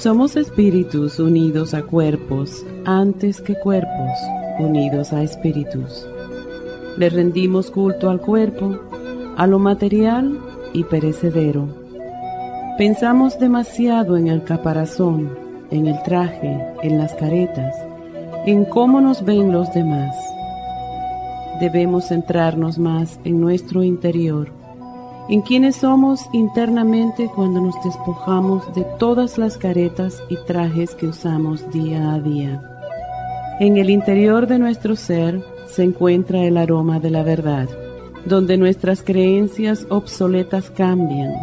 Somos espíritus unidos a cuerpos antes que cuerpos unidos a espíritus. Le rendimos culto al cuerpo, a lo material y perecedero. Pensamos demasiado en el caparazón, en el traje, en las caretas, en cómo nos ven los demás. Debemos centrarnos más en nuestro interior en quienes somos internamente cuando nos despojamos de todas las caretas y trajes que usamos día a día. En el interior de nuestro ser se encuentra el aroma de la verdad, donde nuestras creencias obsoletas cambian,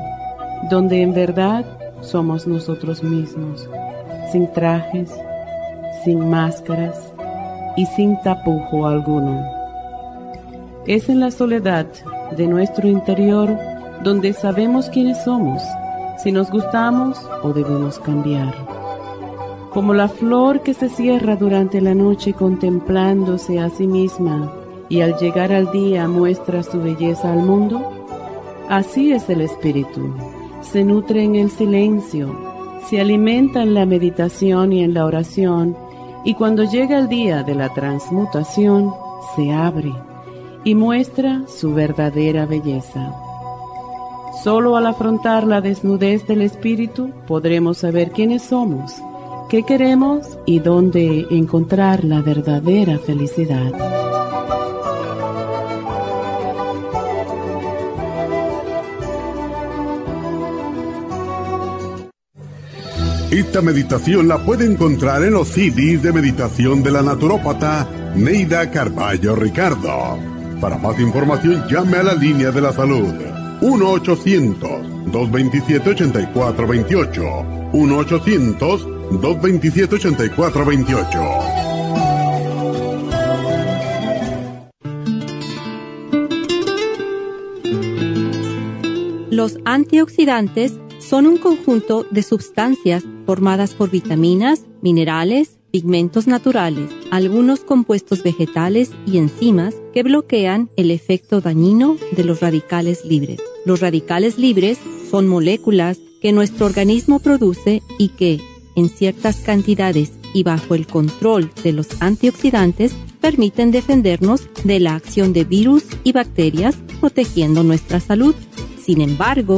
donde en verdad somos nosotros mismos, sin trajes, sin máscaras y sin tapujo alguno. Es en la soledad de nuestro interior donde sabemos quiénes somos, si nos gustamos o debemos cambiar. Como la flor que se cierra durante la noche contemplándose a sí misma y al llegar al día muestra su belleza al mundo, así es el espíritu. Se nutre en el silencio, se alimenta en la meditación y en la oración, y cuando llega el día de la transmutación, se abre y muestra su verdadera belleza. Solo al afrontar la desnudez del espíritu podremos saber quiénes somos, qué queremos y dónde encontrar la verdadera felicidad. Esta meditación la puede encontrar en los CDs de meditación de la naturópata Neida Carballo Ricardo. Para más información llame a la línea de la salud 1-800-227-8428. 1-800-227-8428. Los antioxidantes son un conjunto de sustancias formadas por vitaminas, minerales, pigmentos naturales, algunos compuestos vegetales y enzimas que bloquean el efecto dañino de los radicales libres. Los radicales libres son moléculas que nuestro organismo produce y que, en ciertas cantidades y bajo el control de los antioxidantes, permiten defendernos de la acción de virus y bacterias, protegiendo nuestra salud. Sin embargo,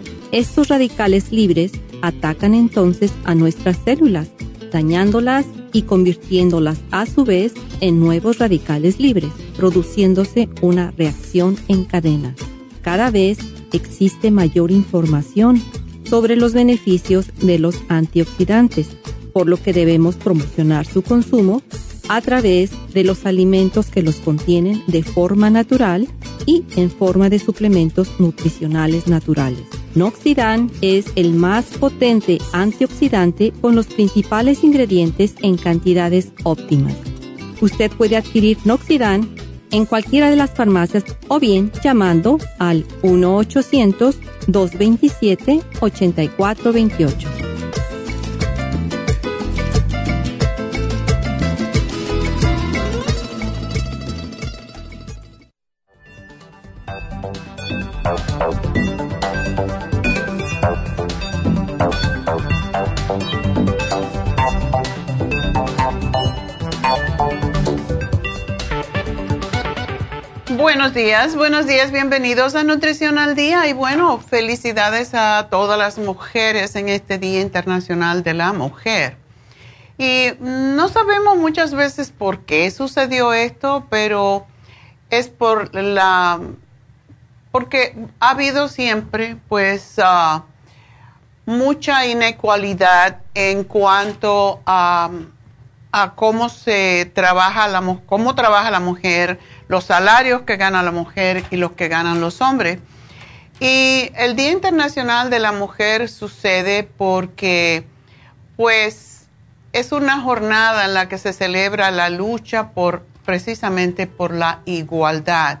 Estos radicales libres atacan entonces a nuestras células, dañándolas y convirtiéndolas a su vez en nuevos radicales libres, produciéndose una reacción en cadena. Cada vez existe mayor información sobre los beneficios de los antioxidantes, por lo que debemos promocionar su consumo a través de los alimentos que los contienen de forma natural y en forma de suplementos nutricionales naturales. Noxidan es el más potente antioxidante con los principales ingredientes en cantidades óptimas. Usted puede adquirir Noxidan en cualquiera de las farmacias o bien llamando al 1-800-227-8428. Buenos días, buenos días, bienvenidos a Nutrición al Día y bueno, felicidades a todas las mujeres en este Día Internacional de la Mujer. Y no sabemos muchas veces por qué sucedió esto, pero es por la porque ha habido siempre pues ah, mucha inequalidad en cuanto a, a, cómo se trabaja la cómo trabaja la mujer los salarios que gana la mujer y los que ganan los hombres. Y el Día Internacional de la Mujer sucede porque, pues, es una jornada en la que se celebra la lucha por, precisamente por la igualdad.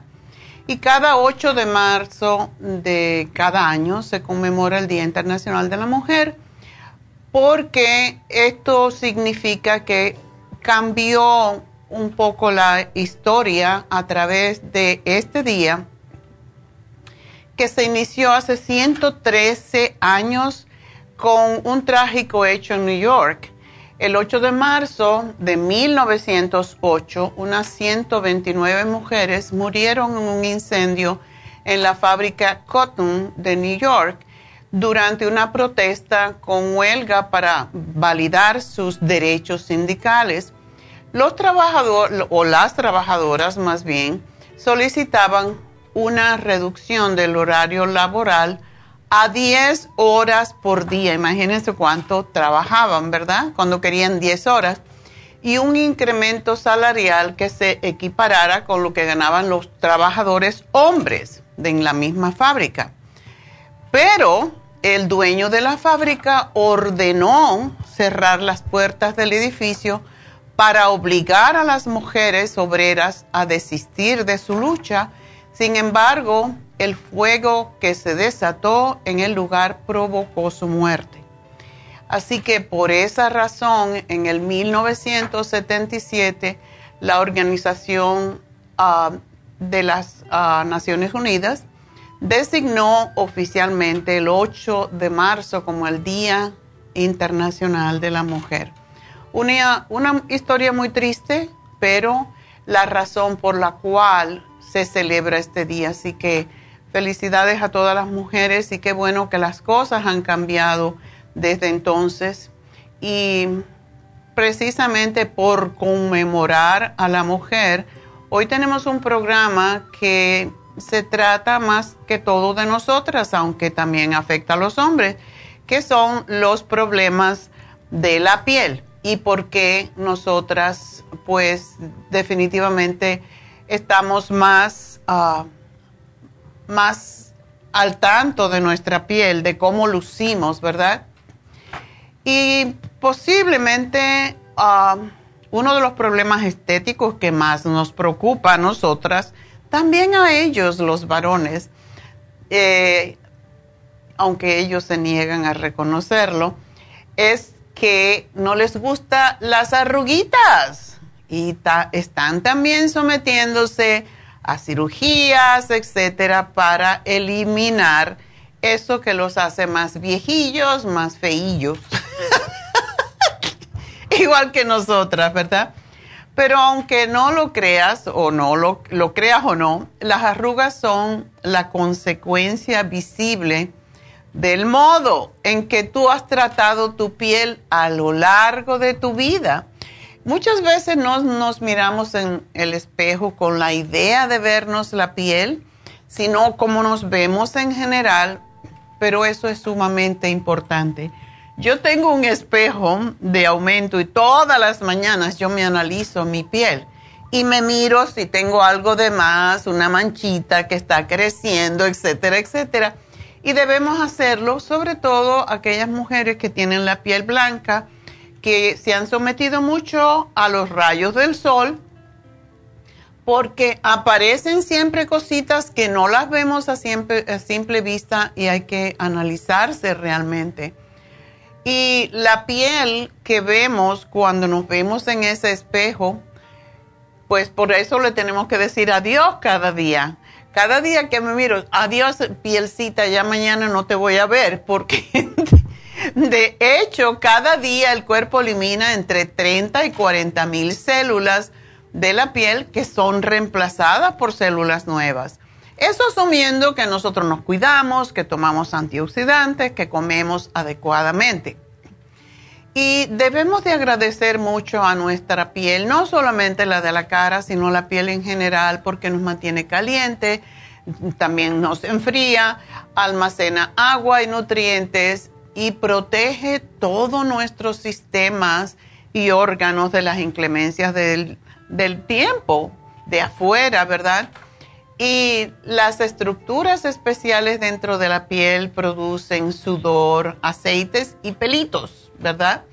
Y cada 8 de marzo de cada año se conmemora el Día Internacional de la Mujer porque esto significa que cambió un poco la historia a través de este día que se inició hace 113 años con un trágico hecho en New York. El 8 de marzo de 1908, unas 129 mujeres murieron en un incendio en la fábrica Cotton de New York durante una protesta con huelga para validar sus derechos sindicales. Los trabajadores, o las trabajadoras más bien, solicitaban una reducción del horario laboral a 10 horas por día. Imagínense cuánto trabajaban, ¿verdad? Cuando querían 10 horas. Y un incremento salarial que se equiparara con lo que ganaban los trabajadores hombres en la misma fábrica. Pero el dueño de la fábrica ordenó cerrar las puertas del edificio para obligar a las mujeres obreras a desistir de su lucha. Sin embargo, el fuego que se desató en el lugar provocó su muerte. Así que por esa razón, en el 1977, la Organización ah, de las ah, Naciones Unidas designó oficialmente el 8 de marzo como el Día Internacional de la Mujer. Una, una historia muy triste, pero la razón por la cual se celebra este día. Así que felicidades a todas las mujeres y qué bueno que las cosas han cambiado desde entonces. Y precisamente por conmemorar a la mujer, hoy tenemos un programa que se trata más que todo de nosotras, aunque también afecta a los hombres, que son los problemas de la piel y por qué nosotras pues definitivamente estamos más, ah, más al tanto de nuestra piel, de cómo lucimos, ¿verdad? Y posiblemente ah, uno de los problemas estéticos que más nos preocupa a nosotras, también a ellos los varones, eh, aunque ellos se niegan a reconocerlo, es que no les gustan las arruguitas y están también sometiéndose a cirugías, etcétera, para eliminar eso que los hace más viejillos, más feillos. Igual que nosotras, ¿verdad? Pero aunque no lo creas o no lo, lo creas o no, las arrugas son la consecuencia visible del modo en que tú has tratado tu piel a lo largo de tu vida. Muchas veces nos, nos miramos en el espejo con la idea de vernos la piel, sino como nos vemos en general, pero eso es sumamente importante. Yo tengo un espejo de aumento y todas las mañanas yo me analizo mi piel y me miro si tengo algo de más, una manchita que está creciendo, etcétera, etcétera y debemos hacerlo sobre todo aquellas mujeres que tienen la piel blanca, que se han sometido mucho a los rayos del sol, porque aparecen siempre cositas que no las vemos a, simple vista y hay que analizarse realmente. Y la piel que vemos cuando nos vemos en ese espejo, pues por eso le tenemos que decir adiós cada día cada día que me miro, adiós pielcita, ya mañana no te voy a ver, porque de hecho cada día el cuerpo elimina entre 30 y 40 mil células de la piel que son reemplazadas por células nuevas. Eso asumiendo que nosotros nos cuidamos, que tomamos antioxidantes, que comemos adecuadamente. Y debemos de agradecer mucho a nuestra piel, no solamente la de la cara, sino la piel en general, porque nos mantiene caliente, también nos enfría, almacena agua y nutrientes y protege todos nuestros sistemas y órganos de las inclemencias del, del tiempo, de afuera, ¿verdad? Y las estructuras especiales dentro de la piel producen sudor, aceites y pelitos, ¿verdad?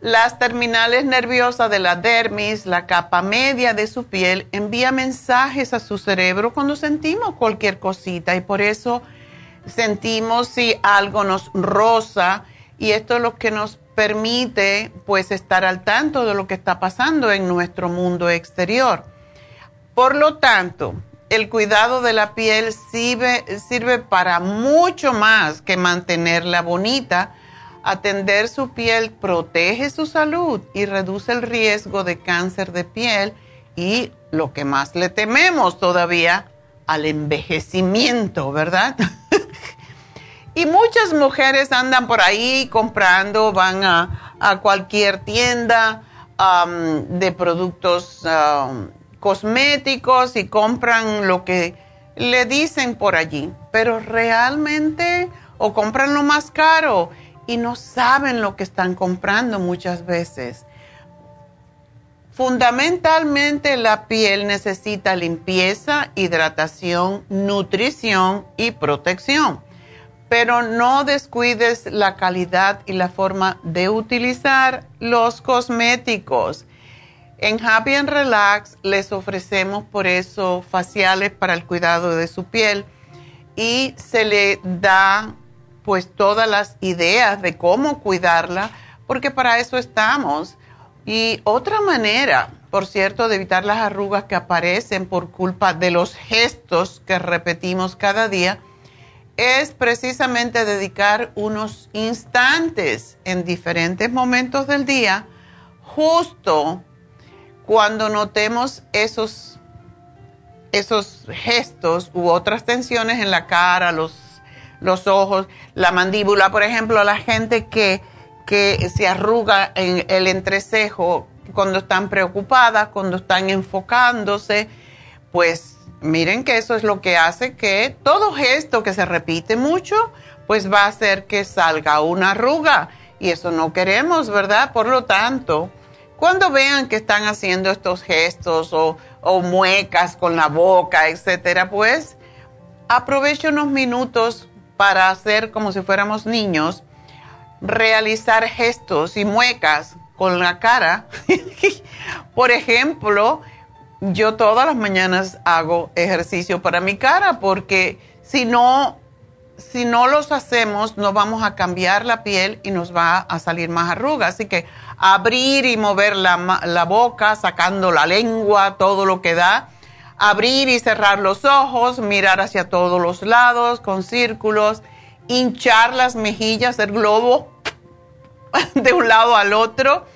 Las terminales nerviosas de la dermis, la capa media de su piel, envía mensajes a su cerebro cuando sentimos cualquier cosita y por eso sentimos si algo nos roza y esto es lo que nos permite pues estar al tanto de lo que está pasando en nuestro mundo exterior. Por lo tanto, el cuidado de la piel sirve, sirve para mucho más que mantenerla bonita. Atender su piel protege su salud y reduce el riesgo de cáncer de piel y lo que más le tememos todavía, al envejecimiento, ¿verdad? y muchas mujeres andan por ahí comprando, van a, cualquier tienda de productos cosméticos y compran lo que le dicen por allí, pero realmente o compran lo más caro y no saben lo que están comprando muchas veces. Fundamentalmente la piel necesita limpieza, hidratación, nutrición y protección, pero no descuides la calidad y la forma de utilizar los cosméticos. En Happy and Relax les ofrecemos por eso faciales para el cuidado de su piel y se le da pues todas las ideas de cómo cuidarla, porque para eso estamos. Y otra manera, por cierto, de evitar las arrugas que aparecen por culpa de los gestos que repetimos cada día, es precisamente dedicar unos instantes en diferentes momentos del día justo cuando notemos esos, esos gestos u otras tensiones en la cara, los, los ojos, la mandíbula, por ejemplo, la gente que, que se arruga en el entrecejo cuando están preocupadas, cuando están enfocándose, pues miren que eso es lo que hace que todo gesto que se repite mucho, pues va a hacer que salga una arruga. Y eso no queremos, ¿verdad? Por lo tanto, cuando vean que están haciendo estos gestos o, muecas con la boca, etcétera, pues aproveche unos minutos para hacer como si fuéramos niños, realizar gestos y muecas con la cara. Por ejemplo, yo todas las mañanas hago ejercicio para mi cara porque si no si no los hacemos, no vamos a cambiar la piel y nos va a salir más arrugas. Así que abrir y mover la, la boca, sacando la lengua, todo lo que da. Abrir y cerrar los ojos, mirar hacia todos los lados con círculos, hinchar las mejillas, el globo de un lado al otro,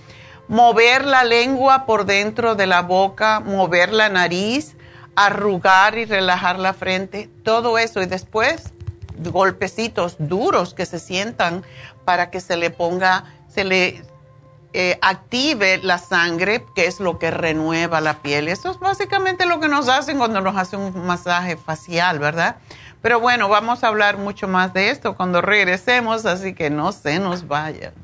mover la lengua por dentro de la boca, mover la nariz, arrugar y relajar la frente, todo eso y después golpecitos duros que se sientan para que se le ponga, se le eh, active la sangre, que es lo que renueva la piel. Eso es básicamente lo que nos hacen cuando nos hacen un masaje facial, ¿verdad? Pero bueno, vamos a hablar mucho más de esto cuando regresemos, así que no se nos vayan.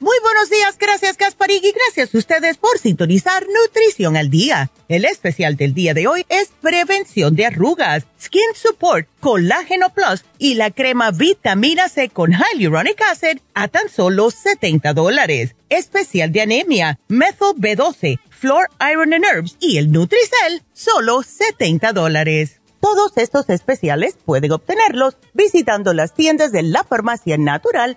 Muy buenos días, gracias Gasparig y gracias a ustedes por sintonizar Nutrición al Día. El especial del día de hoy es prevención de arrugas, Skin Support, Colágeno Plus y la crema Vitamina C con Hyaluronic Acid a tan solo 70 dólares. Especial de anemia, Methyl B12, Flor Iron and Herbs y el Nutricel, solo 70 dólares. Todos estos especiales pueden obtenerlos visitando las tiendas de la farmacia natural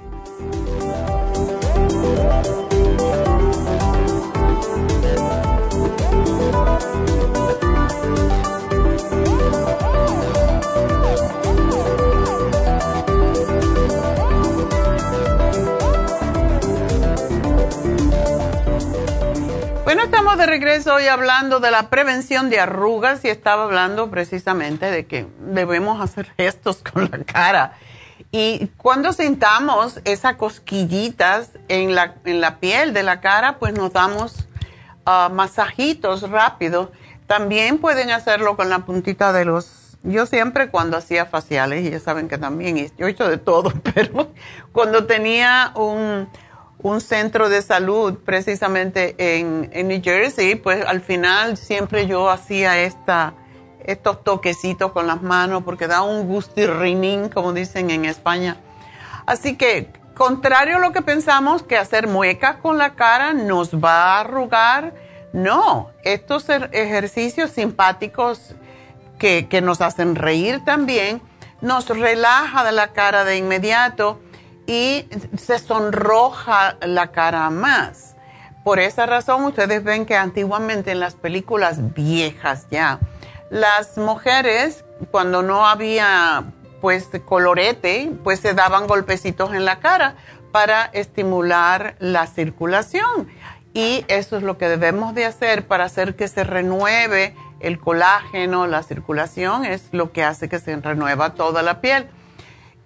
Bueno, estamos de regreso hoy hablando de la prevención de arrugas y estaba hablando precisamente de que debemos hacer gestos con la cara. Y cuando sentamos esas cosquillitas en la, en la piel de la cara, pues nos damos ah, masajitos rápidos. También pueden hacerlo con la puntita de los... Yo siempre cuando hacía faciales, y ya saben que también yo he hecho de todo, pero cuando tenía un un centro de salud precisamente en, New Jersey, pues al final siempre yo hacía esta, estos toquecitos con las manos porque da un gustirrinín, como dicen en España. Así que, contrario a lo que pensamos, que hacer muecas con la cara nos va a arrugar, no, estos ejercicios simpáticos que, que nos hacen reír también, nos relaja de la cara de inmediato y se sonroja la cara más. Por esa razón ustedes ven que antiguamente en las películas viejas ya, las mujeres cuando no había pues colorete, pues se daban golpecitos en la cara para estimular la circulación. Y eso es lo que debemos de hacer para hacer que se renueve el colágeno, la circulación, es lo que hace que se renueva toda la piel.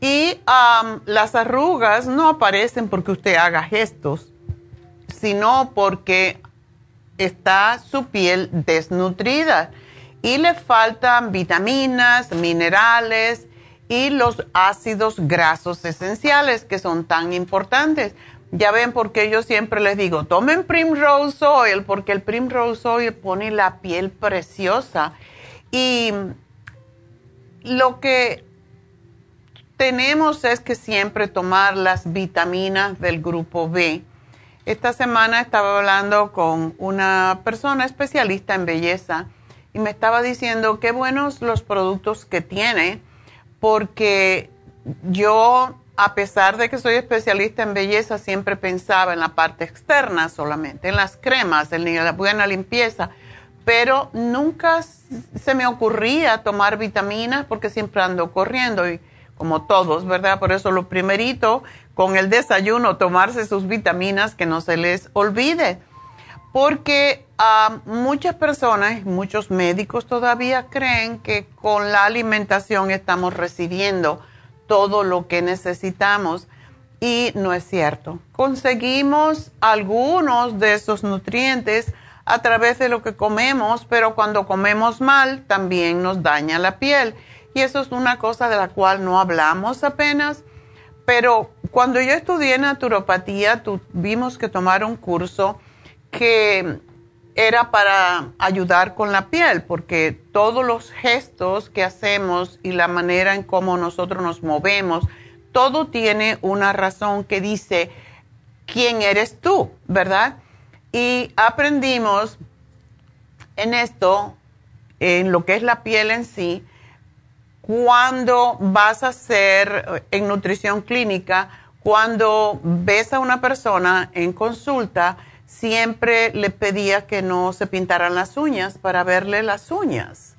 Y las arrugas no aparecen porque usted haga gestos, sino porque está su piel desnutrida y le faltan vitaminas, minerales y los ácidos grasos esenciales que son tan importantes. Ya ven porque yo siempre les digo, tomen Primrose Oil porque el Primrose Oil pone la piel preciosa. Y lo que tenemos es que siempre tomar las vitaminas del grupo B. Esta semana estaba hablando con una persona especialista en belleza y me estaba diciendo qué buenos los productos que tiene, porque yo, a pesar de que soy especialista en belleza, siempre pensaba en la parte externa solamente, en las cremas, en la buena limpieza, pero nunca se me ocurría tomar vitaminas porque siempre ando corriendo y como todos, ¿verdad? Por eso lo primerito, con el desayuno, tomarse sus vitaminas, que no se les olvide. Porque ah, muchas personas, muchos médicos todavía creen que con la alimentación estamos recibiendo todo lo que necesitamos y no es cierto. Conseguimos algunos de esos nutrientes a través de lo que comemos, pero cuando comemos mal también nos daña la piel. Y eso es una cosa de la cual no hablamos apenas. Pero cuando yo estudié naturopatía, tuvimos que tomar un curso que era para ayudar con la piel, porque todos los gestos que hacemos y la manera en cómo nosotros nos movemos, todo tiene una razón que dice quién eres tú, ¿verdad? Y aprendimos en esto, en lo que es la piel en sí, cuando vas a hacer en nutrición clínica, cuando ves a una persona en consulta, siempre le pedía que no se pintaran las uñas para verle las uñas.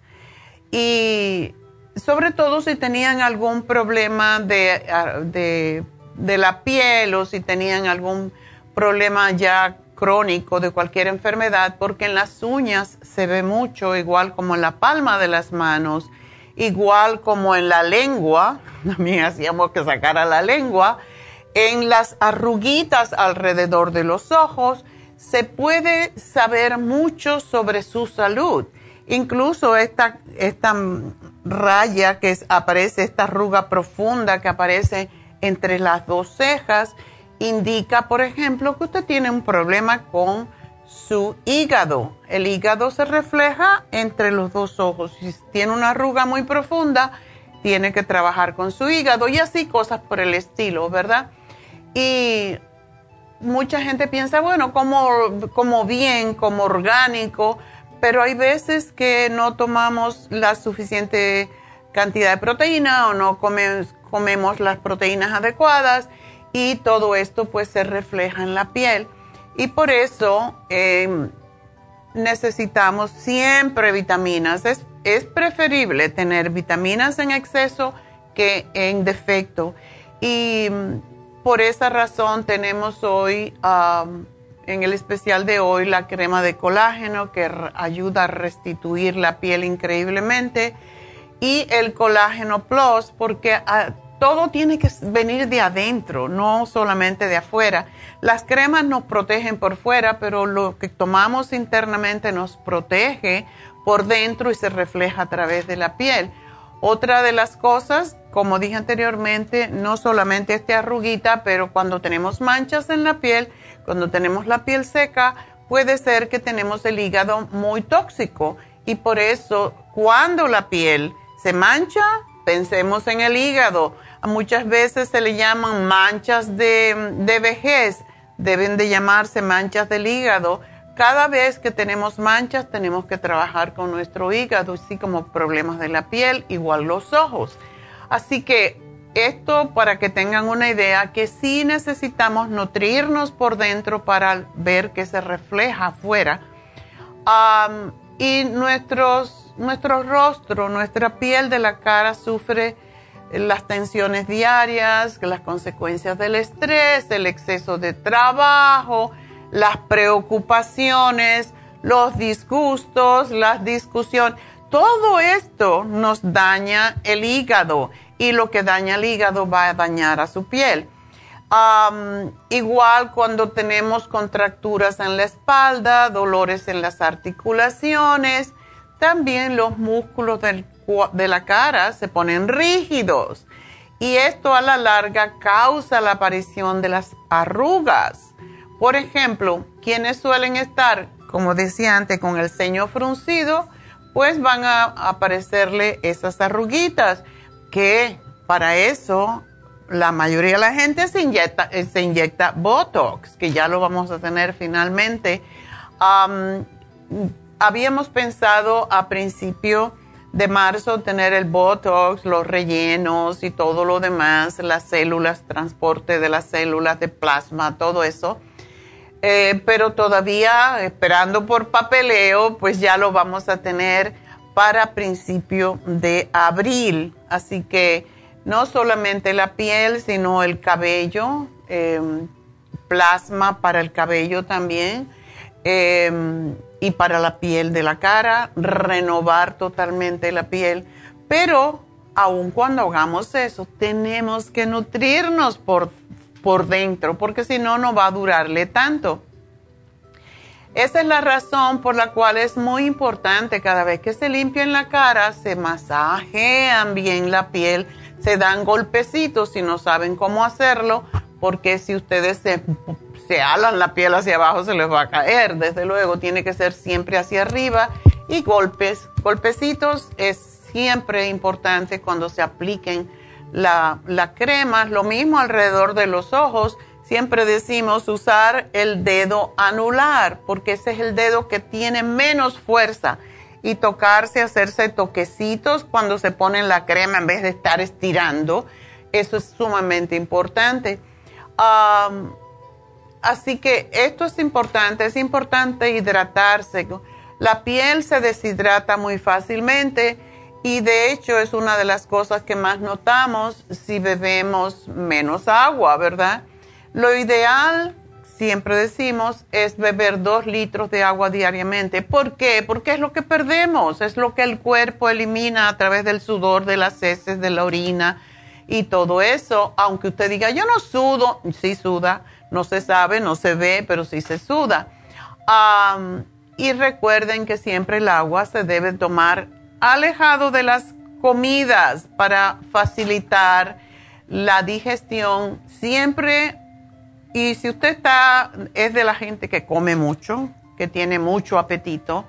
Y sobre todo si tenían algún problema de, de la piel o si tenían algún problema ya crónico de cualquier enfermedad, porque en las uñas se ve mucho, igual como en la palma de las manos, igual como en la lengua, también hacíamos que sacara la lengua, en las arruguitas alrededor de los ojos, se puede saber mucho sobre su salud. Incluso esta, esta raya que aparece, esta arruga profunda que aparece entre las dos cejas, indica, por ejemplo, que usted tiene un problema con su hígado. El hígado se refleja entre los dos ojos. Si tiene una arruga muy profunda, tiene que trabajar con su hígado y así cosas por el estilo, ¿verdad? Y mucha gente piensa, bueno, como, como bien, como orgánico, pero hay veces que no tomamos la suficiente cantidad de proteína o no comemos, comemos las proteínas adecuadas y todo esto pues se refleja en la piel. Y por eso em, necesitamos siempre vitaminas. Es, es, preferible tener vitaminas en exceso que en defecto. Y por esa razón tenemos hoy, en el especial de hoy, la crema de colágeno que ayuda a restituir la piel increíblemente. Y el colágeno plus, porque ah, todo tiene que venir de adentro, no solamente de afuera. Las cremas nos protegen por fuera, pero lo que tomamos internamente nos protege por dentro y se refleja a través de la piel. Otra de las cosas, como dije anteriormente, no solamente este arruguita, pero cuando tenemos manchas en la piel, cuando tenemos la piel seca, puede ser que tenemos el hígado muy tóxico y por eso cuando la piel se mancha, pensemos en el hígado muchas veces se le llaman manchas de, de vejez, deben de llamarse manchas del hígado. Cada vez que tenemos manchas tenemos que trabajar con nuestro hígado, así como problemas de la piel, igual los ojos. Así que esto para que tengan una idea que sí necesitamos nutrirnos por dentro para ver que se refleja afuera. y nuestros, nuestro rostro, nuestra piel de la cara sufre las tensiones diarias, las consecuencias del estrés, el exceso de trabajo, las preocupaciones, los disgustos, las discusiones. Todo esto nos daña el hígado y lo que daña el hígado va a dañar a su piel. igual cuando tenemos contracturas en la espalda, dolores en las articulaciones, también los músculos de la cara se ponen rígidos y esto a la larga causa la aparición de las arrugas. Por ejemplo, quienes suelen estar, como decía antes, con el ceño fruncido, pues van a aparecerle esas arruguitas que para eso la mayoría de la gente se inyecta, eh, se inyecta Botox, que ya lo vamos a tener finalmente. habíamos pensado a principio de marzo tener el Botox, los rellenos y todo lo demás, las células, transporte de las células de plasma, todo eso. Eh, pero todavía esperando por papeleo, pues ya lo vamos a tener para principio de abril. Así que no solamente la piel, sino el cabello, em, plasma para el cabello también. Em, y para la piel de la cara, renovar totalmente la piel. Pero aun cuando hagamos eso, tenemos que nutrirnos por, por dentro, porque si no, no va a durarle tanto. Esa es la razón por la cual es muy importante cada vez que se limpian la cara, se masajean bien la piel, se dan golpecitos si no saben cómo hacerlo, porque si ustedes se, se alan la piel hacia abajo se les va a caer. Desde luego tiene que ser siempre hacia arriba y golpes, golpecitos es siempre importante cuando se apliquen la, la crema. Lo mismo alrededor de los ojos siempre decimos usar el dedo anular, porque ese es el dedo que tiene menos fuerza. Y tocarse, hacerse toquecitos cuando se pone la crema en vez de estar estirando. Eso es sumamente importante. así que esto es importante, es importante hidratarse. La piel se deshidrata muy fácilmente y de hecho es una de las cosas que más notamos si bebemos menos agua, ¿verdad? Lo ideal, siempre decimos, es beber dos litros de agua diariamente. ¿Por qué? Porque es lo que perdemos, es lo que el cuerpo elimina a través del sudor, de las heces, de la orina y todo eso. Aunque usted diga, yo no sudo, sí suda, no se sabe, no se ve, pero sí se suda. y recuerden que siempre el agua se debe tomar alejado de las comidas para facilitar la digestión. Siempre y si usted está, es de la gente que come mucho, que tiene mucho apetito,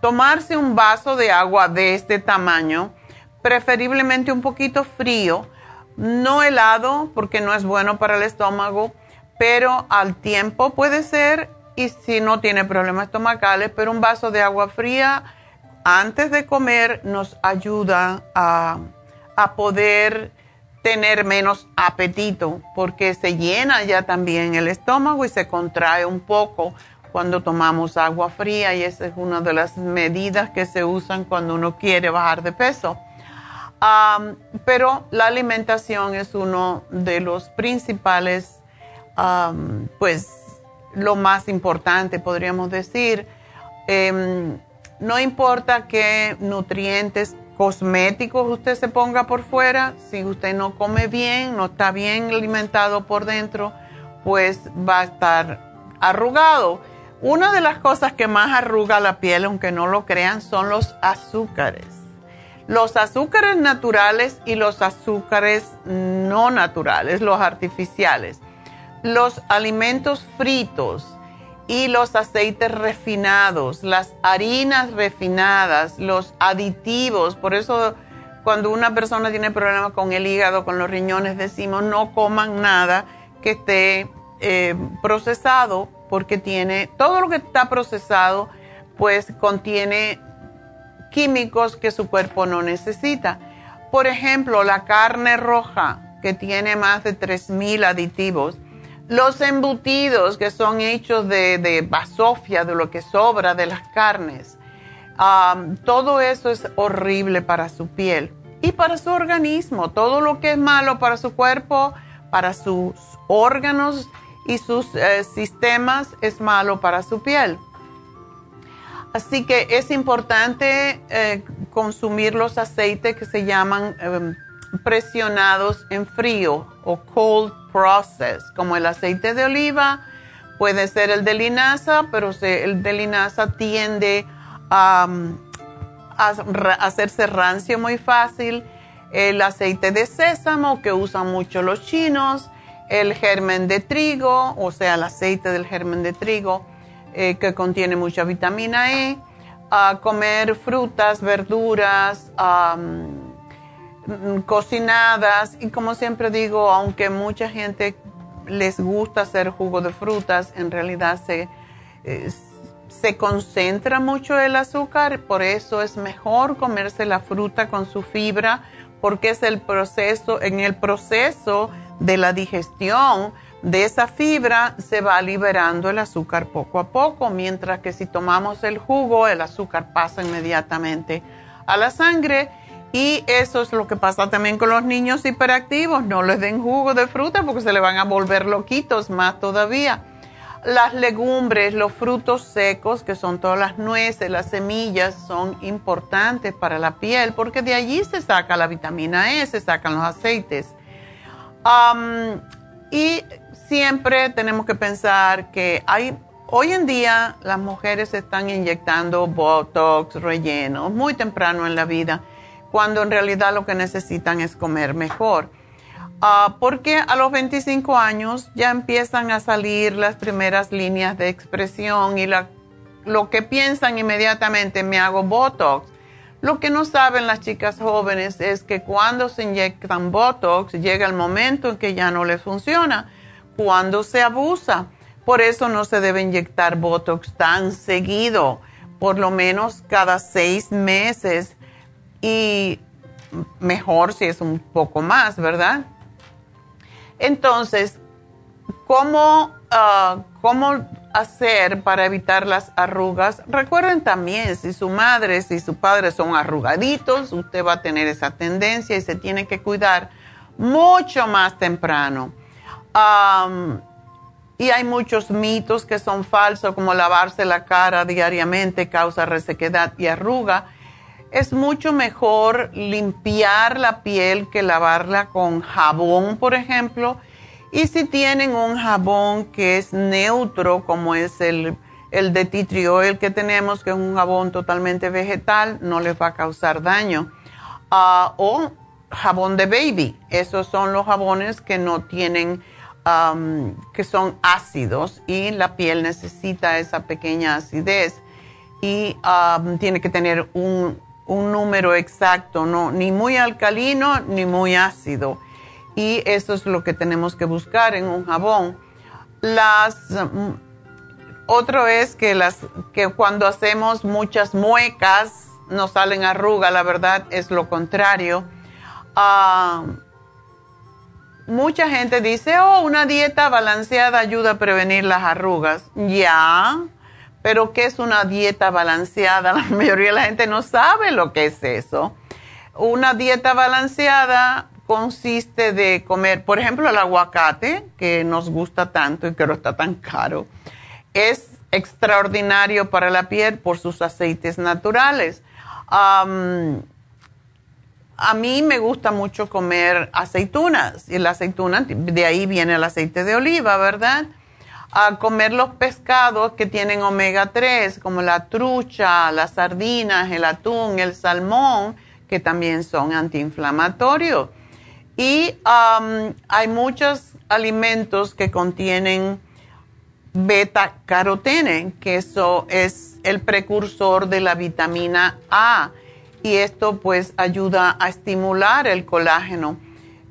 tomarse un vaso de agua de este tamaño, preferiblemente un poquito frío, no helado porque no es bueno para el estómago, pero al tiempo puede ser y si no tiene problemas estomacales, pero un vaso de agua fría antes de comer nos ayuda a, a poder tener menos apetito porque se llena ya también el estómago y se contrae un poco cuando tomamos agua fría y esa es una de las medidas que se usan cuando uno quiere bajar de peso. pero la alimentación es uno de los principales, pues lo más importante podríamos decir. Em, no importa qué nutrientes cosméticos usted se ponga por fuera, si usted no come bien, no está bien alimentado por dentro, pues va a estar arrugado. Una de las cosas que más arruga la piel, aunque no lo crean, son los azúcares. Los azúcares naturales y los azúcares no naturales, los artificiales. Los alimentos fritos, y los aceites refinados, las harinas refinadas, los aditivos. Por eso cuando una persona tiene problemas con el hígado, con los riñones, decimos no coman nada que esté eh, procesado porque tiene, todo lo que está procesado pues contiene químicos que su cuerpo no necesita. Por ejemplo, la carne roja que tiene más de 3.000 aditivos los embutidos que son hechos de, basofia, de lo que sobra de las carnes, todo eso es horrible para su piel y para su organismo. Todo lo que es malo para su cuerpo, para sus órganos y sus eh, sistemas es malo para su piel. Así que es importante eh, consumir los aceites que se llaman em, presionados en frío o cold como el aceite de oliva, puede ser el de linaza, pero el de linaza tiende a, a, hacerse rancio muy fácil. El aceite de sésamo que usan mucho los chinos, el germen de trigo, o sea, el aceite del germen de trigo eh, que contiene mucha vitamina E, a comer frutas, verduras, Mm, cocinadas. Y como siempre digo, aunque mucha gente les gusta hacer jugo de frutas, en realidad se, eh, se concentra mucho el azúcar, por eso es mejor comerse la fruta con su fibra, porque es el proceso, en el proceso de la digestión de esa fibra se va liberando el azúcar poco a poco, mientras que si tomamos el jugo, el azúcar pasa inmediatamente a la sangre y eso es lo que pasa también con los niños hiperactivos. No les den jugo de fruta porque se le van a volver loquitos más todavía. Las legumbres, los frutos secos, que son todas las nueces, las semillas, son importantes para la piel porque de allí se saca la vitamina E, se sacan los aceites. y siempre tenemos que pensar que hay Hoy en día las mujeres están inyectando Botox, relleno, muy temprano en la vida, cuando en realidad lo que necesitan es comer mejor. Ah, porque a los 25 años ya empiezan a salir las primeras líneas de expresión y lo que piensan inmediatamente, me hago Botox. Lo que no saben las chicas jóvenes es que cuando se inyectan Botox llega el momento en que ya no les funciona, cuando se abusa. Por eso no se debe inyectar Botox tan seguido, por lo menos cada seis meses y mejor si es un poco más, ¿verdad? Entonces, ¿cómo, ah, ¿cómo hacer para evitar las arrugas? Recuerden también, si su madre, si su padre son arrugaditos, usted va a tener esa tendencia y se tiene que cuidar mucho más temprano. y hay muchos mitos que son falsos, como lavarse la cara diariamente causa resequedad y arruga. Es mucho mejor limpiar la piel que lavarla con jabón, por ejemplo. Y si tienen un jabón que es neutro, como es el, el de tea que tenemos, que es un jabón totalmente vegetal, no les va a causar daño. Ah, o jabón de baby, esos son los jabones que no tienen, que son ácidos y la piel necesita esa pequeña acidez y tiene que tener un, un número exacto, no, ni muy alcalino ni muy ácido. Y eso es lo que tenemos que buscar en un jabón. Las mm, otro es que las que cuando hacemos muchas muecas nos salen arrugas, la verdad es lo contrario. Ah, mucha gente dice, oh, una dieta balanceada ayuda a prevenir las arrugas. Ya, pero ¿qué es una dieta balanceada? La mayoría de la gente no sabe lo que es eso. Una dieta balanceada consiste de comer, por ejemplo, el aguacate, que nos gusta tanto y que no está tan caro. Es extraordinario para la piel por sus aceites naturales. a mí me gusta mucho comer aceitunas y la aceituna, de ahí viene el aceite de oliva, ¿verdad? A comer los pescados que tienen omega 3, como la trucha, las sardinas, el atún, el salmón, que también son antiinflamatorios. Y hay muchos alimentos que contienen beta carotene, que eso es el precursor de la vitamina A. Y esto pues ayuda a estimular el colágeno.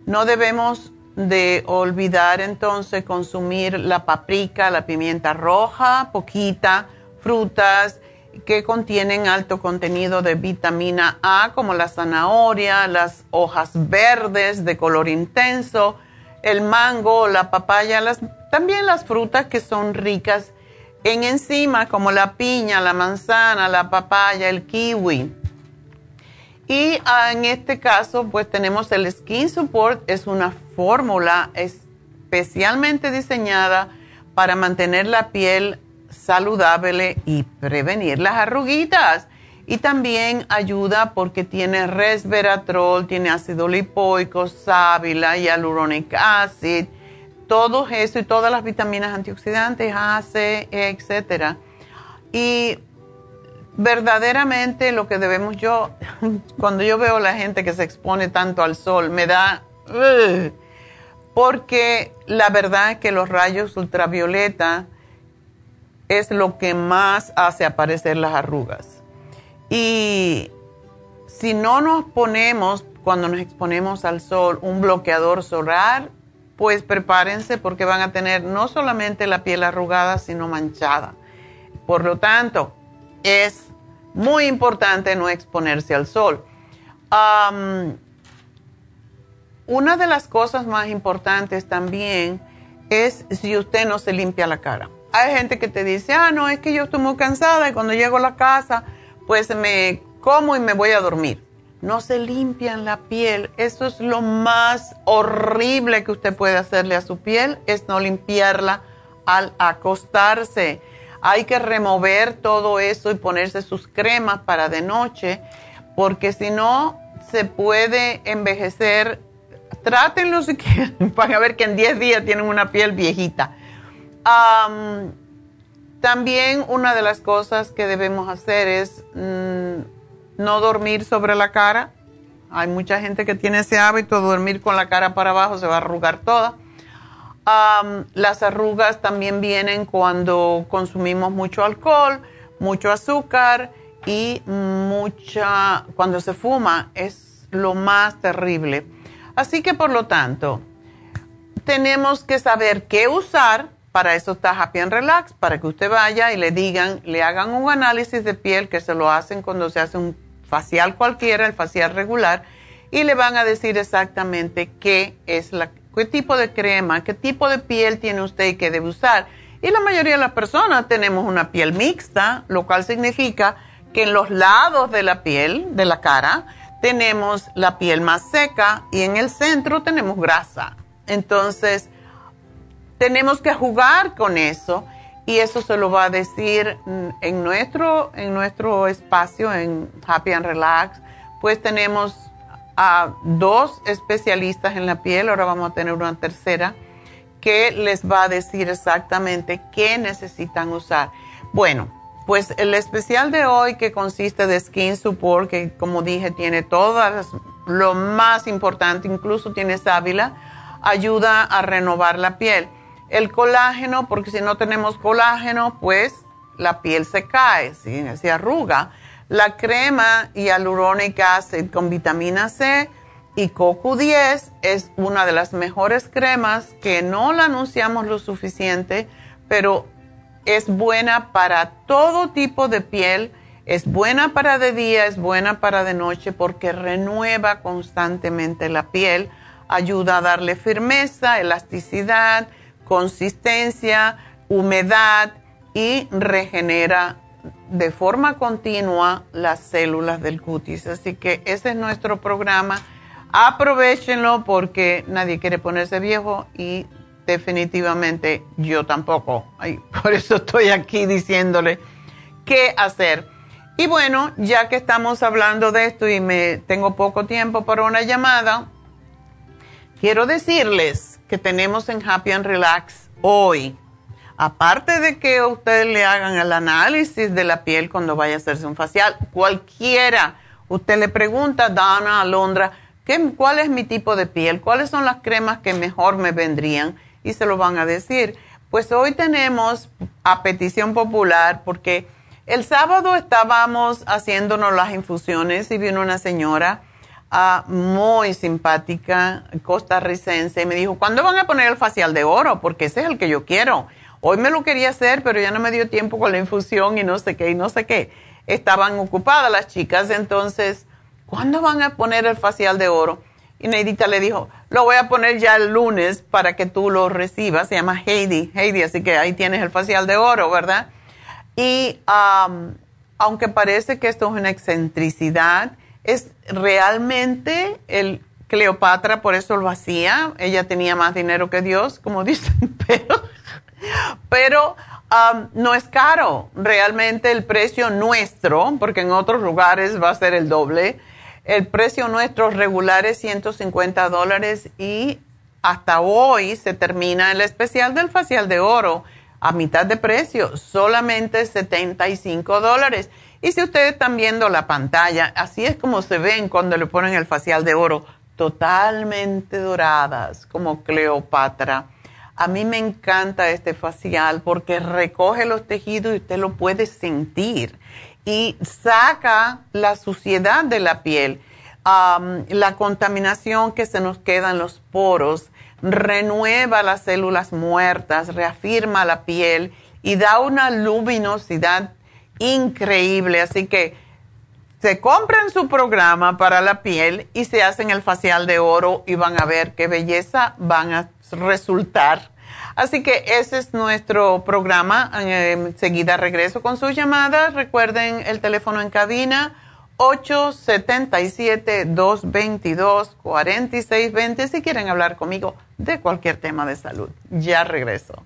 No debemos de olvidar entonces consumir la paprika, la pimienta roja, poquita, frutas que contienen alto contenido de vitamina A, como la zanahoria, las hojas verdes de color intenso, el mango, la papaya, también las frutas que son ricas en enzimas como la piña, la manzana, la papaya, el kiwi. Y ah, en este caso, pues tenemos el Skin Support, es una fórmula especialmente diseñada para mantener la piel saludable y prevenir las arruguitas. Y también ayuda porque tiene resveratrol, tiene ácido lipoico, sábila, hyaluronic acid, todo eso y todas las vitaminas antioxidantes, A, C, etcétera. Y verdaderamente lo que debemos yo, cuando yo veo la gente que se expone tanto al sol, me da... porque la verdad es que los rayos ultravioleta es lo que más hace aparecer las arrugas. Y si no nos ponemos, cuando nos exponemos al sol, un bloqueador solar, pues prepárense porque van a tener no solamente la piel arrugada, sino manchada. Por lo tanto, es muy importante no exponerse al sol. una de las cosas más importantes también es si usted no se limpia la cara. Hay gente que te dice, ah, no, es que yo estoy muy cansada y cuando llego a la casa, pues me como y me voy a dormir. No se limpian la piel. Eso es lo más horrible que usted puede hacerle a su piel, es no limpiarla al acostarse hay que remover todo eso y ponerse sus cremas para de noche, porque si no se puede envejecer. Trátenlo si quieren, van a ver que en 10 días tienen una piel viejita. también una de las cosas que debemos hacer es mm, no dormir sobre la cara. Hay mucha gente que tiene ese hábito dormir con la cara para abajo, se va a arrugar toda. Las arrugas también vienen cuando consumimos mucho alcohol, mucho azúcar y mucha, cuando se fuma es lo más terrible. Así que por lo tanto, tenemos que saber qué usar para eso está Happy and Relax, para que usted vaya y le digan, le hagan un análisis de piel que se lo hacen cuando se hace un facial cualquiera, el facial regular, y le van a decir exactamente qué es la, qué tipo de crema, qué tipo de piel tiene usted y qué debe usar. Y la mayoría de las personas tenemos una piel mixta, lo cual significa que en los lados de la piel, de la cara, tenemos la piel más seca y en el centro tenemos grasa. Entonces, tenemos que jugar con eso y eso se lo va a decir en nuestro, en nuestro espacio en Happy and Relax. Pues tenemos a dos especialistas en la piel, ahora vamos a tener una tercera, que les va a decir exactamente qué necesitan usar. Bueno, pues el especial de hoy que consiste de Skin Support, que como dije tiene todas lo más importante, incluso tiene sábila, ayuda a renovar la piel el colágeno, porque si no tenemos colágeno, pues la piel se cae, se arruga. La crema hyaluronic acid con vitamina C y CoQ10 es una de las mejores cremas que no la anunciamos lo suficiente, pero es buena para todo tipo de piel, es buena para de día, es buena para de noche porque renueva constantemente la piel, ayuda a darle firmeza, elasticidad, consistencia, humedad y regenera de forma continua las células del cutis. Así que ese es nuestro programa. Aprovechenlo porque nadie quiere ponerse viejo y definitivamente yo tampoco. por eso estoy aquí diciéndole qué hacer. Y bueno, ya que estamos hablando de esto y me tengo poco tiempo para una llamada, quiero decirles que tenemos en Happy and Relax hoy, aparte de que ustedes le hagan el análisis de la piel cuando vaya a hacerse un facial, cualquiera, usted le pregunta Dana, Alondra, ¿qué, ¿cuál es mi tipo de piel? ¿Cuáles son las cremas que mejor me vendrían? Y se lo van a decir. Pues hoy tenemos a petición popular porque el sábado estábamos haciéndonos las infusiones y vino una señora muy simpática, costarricense, y me dijo, ¿cuándo van a poner el facial de oro? Porque ese es el que yo quiero. Hoy me lo quería hacer, pero ya no me dio tiempo con la infusión y no sé qué, y no sé qué. Estaban ocupadas las chicas, entonces, ¿cuándo van a poner el facial de oro? Y Neidita le dijo, lo voy a poner ya el lunes para que tú lo recibas. Se llama Heidi, Heidi, así que ahí tienes el facial de oro, ¿verdad? Y aunque parece que esto es una excentricidad, es realmente el Cleopatra, por eso lo hacía. Ella tenía más dinero que Dios, como dicen, pero, pero um, no es caro. Realmente el precio nuestro, porque en otros lugares va a ser el doble, el precio nuestro regular es 150 dólares y hasta hoy se termina el especial del facial de oro a mitad de precio, solamente 75 dólares. Y si ustedes están viendo la pantalla, así es como se ven cuando le ponen el facial de oro, totalmente doradas, como Cleopatra. A mí me encanta este facial porque recoge los tejidos y usted lo puede sentir y saca la suciedad de la piel, la contaminación que se nos queda en los poros, renueva las células muertas, reafirma la piel y da una luminosidad increíble. Así que se compran su programa para la piel y se hacen el facial de oro y van a ver qué belleza van a resultar. Así que ese es nuestro programa. Enseguida regreso con sus llamadas. Recuerden el teléfono en cabina 877-222-4620 si quieren hablar conmigo de cualquier tema de salud. Ya regreso.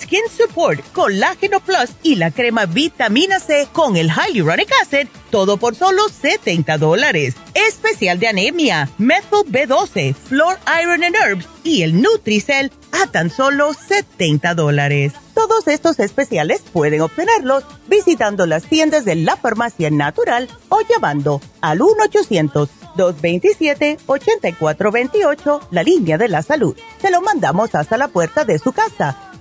skin support, colágeno plus y la crema vitamina C con el hyaluronic acid, todo por solo 70 dólares. Especial de anemia, methyl B12, floor iron and herbs y el Nutricel a tan solo 70 dólares. Todos estos especiales pueden obtenerlos visitando las tiendas de la farmacia natural o llamando al 1 800 227-8428, la línea de la salud. Se lo mandamos hasta la puerta de su casa.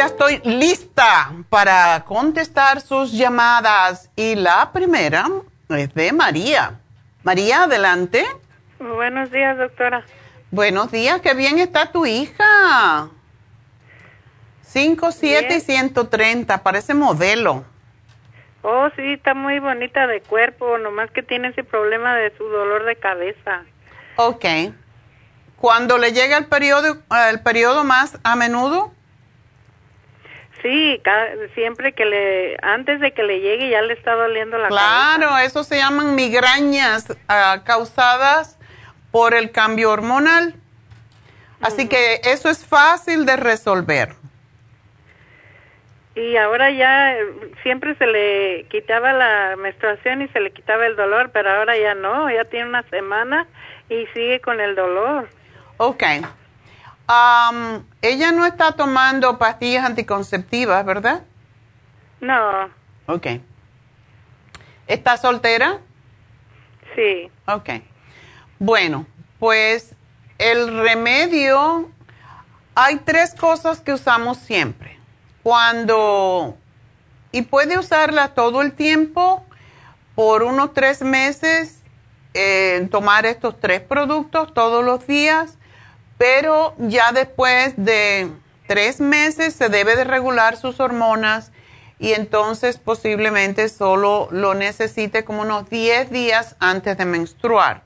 Ya estoy lista para contestar sus llamadas y la primera es de María. María, adelante. Buenos días, doctora. Buenos días, qué bien está tu hija. 5, 7 y 130, parece modelo. Oh, sí, está muy bonita de cuerpo, nomás que tiene ese problema de su dolor de cabeza. Ok. Cuando le llega el periodo, el periodo más a menudo, Sí, siempre que le, antes de que le llegue ya le está doliendo la claro, cabeza. eso se llaman migrañas ah, causadas por el cambio hormonal. Así que eso es fácil de resolver. Y ahora ya siempre se le quitaba la menstruación y se le quitaba el dolor, pero ahora ya no, ya tiene una semana y sigue con el dolor. Ok. Am, ella no está tomando pastillas anticonceptivas, ¿verdad? No, Ok. ¿Está soltera? sí. Ok. Bueno, pues el remedio, hay tres cosas que usamos siempre. Cuando, y puede usarla todo el tiempo, por unos tres meses, eh, tomar estos tres productos todos los días, pero ya después de tres meses se debe de regular sus hormonas y entonces posiblemente solo lo necesite como unos 10 días antes de menstruar.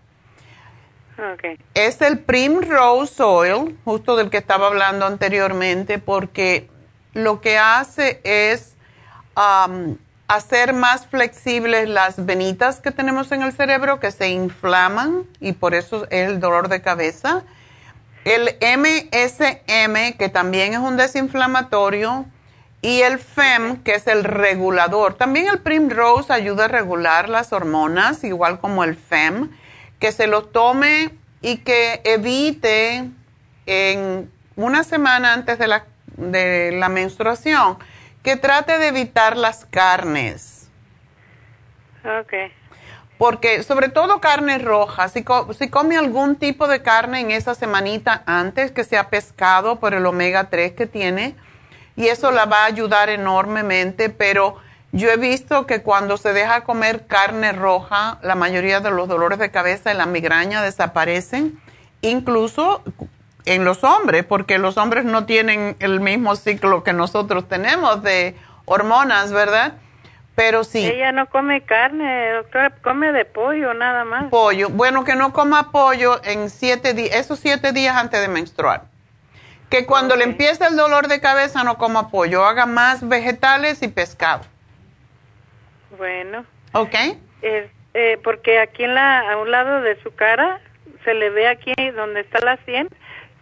Okay. Es el Primrose Oil, justo del que estaba hablando anteriormente, porque lo que hace es hacer más flexibles las venitas que tenemos en el cerebro que se inflaman y por eso es el dolor de cabeza. El MSM, que también es un desinflamatorio, y el FEM, que es el regulador. También el Primrose ayuda a regular las hormonas, igual como el FEM. Que se lo tome y que evite en una semana antes de la, de la menstruación, que trate de evitar las carnes. Okay. Porque sobre todo carne roja, si, co- si come algún tipo de carne en esa semanita antes, que sea pescado por el omega 3 que tiene, y eso la va a ayudar enormemente, pero Yo he visto que cuando se deja comer carne roja, la mayoría de los dolores de cabeza y la migraña desaparecen, incluso en los hombres, porque los hombres no tienen el mismo ciclo que nosotros tenemos de hormonas, ¿verdad? Pero sí. Ella no come carne, doctora, come de pollo nada más. Pollo. Bueno, que no coma pollo en siete días, esos siete días antes de menstruar. Que cuando le empiece el dolor de cabeza no coma pollo, haga más vegetales y pescado. Bueno. ¿Ok? eh, porque aquí en la, a un lado de su cara se le ve aquí donde está la sien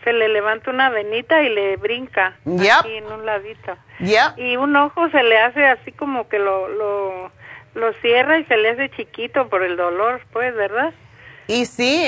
se le levanta una venita y le brinca aquí en un ladito. Y un ojo se le hace así como que lo, lo, lo cierra y se le hace chiquito por el dolor, pues, ¿verdad? Y sí,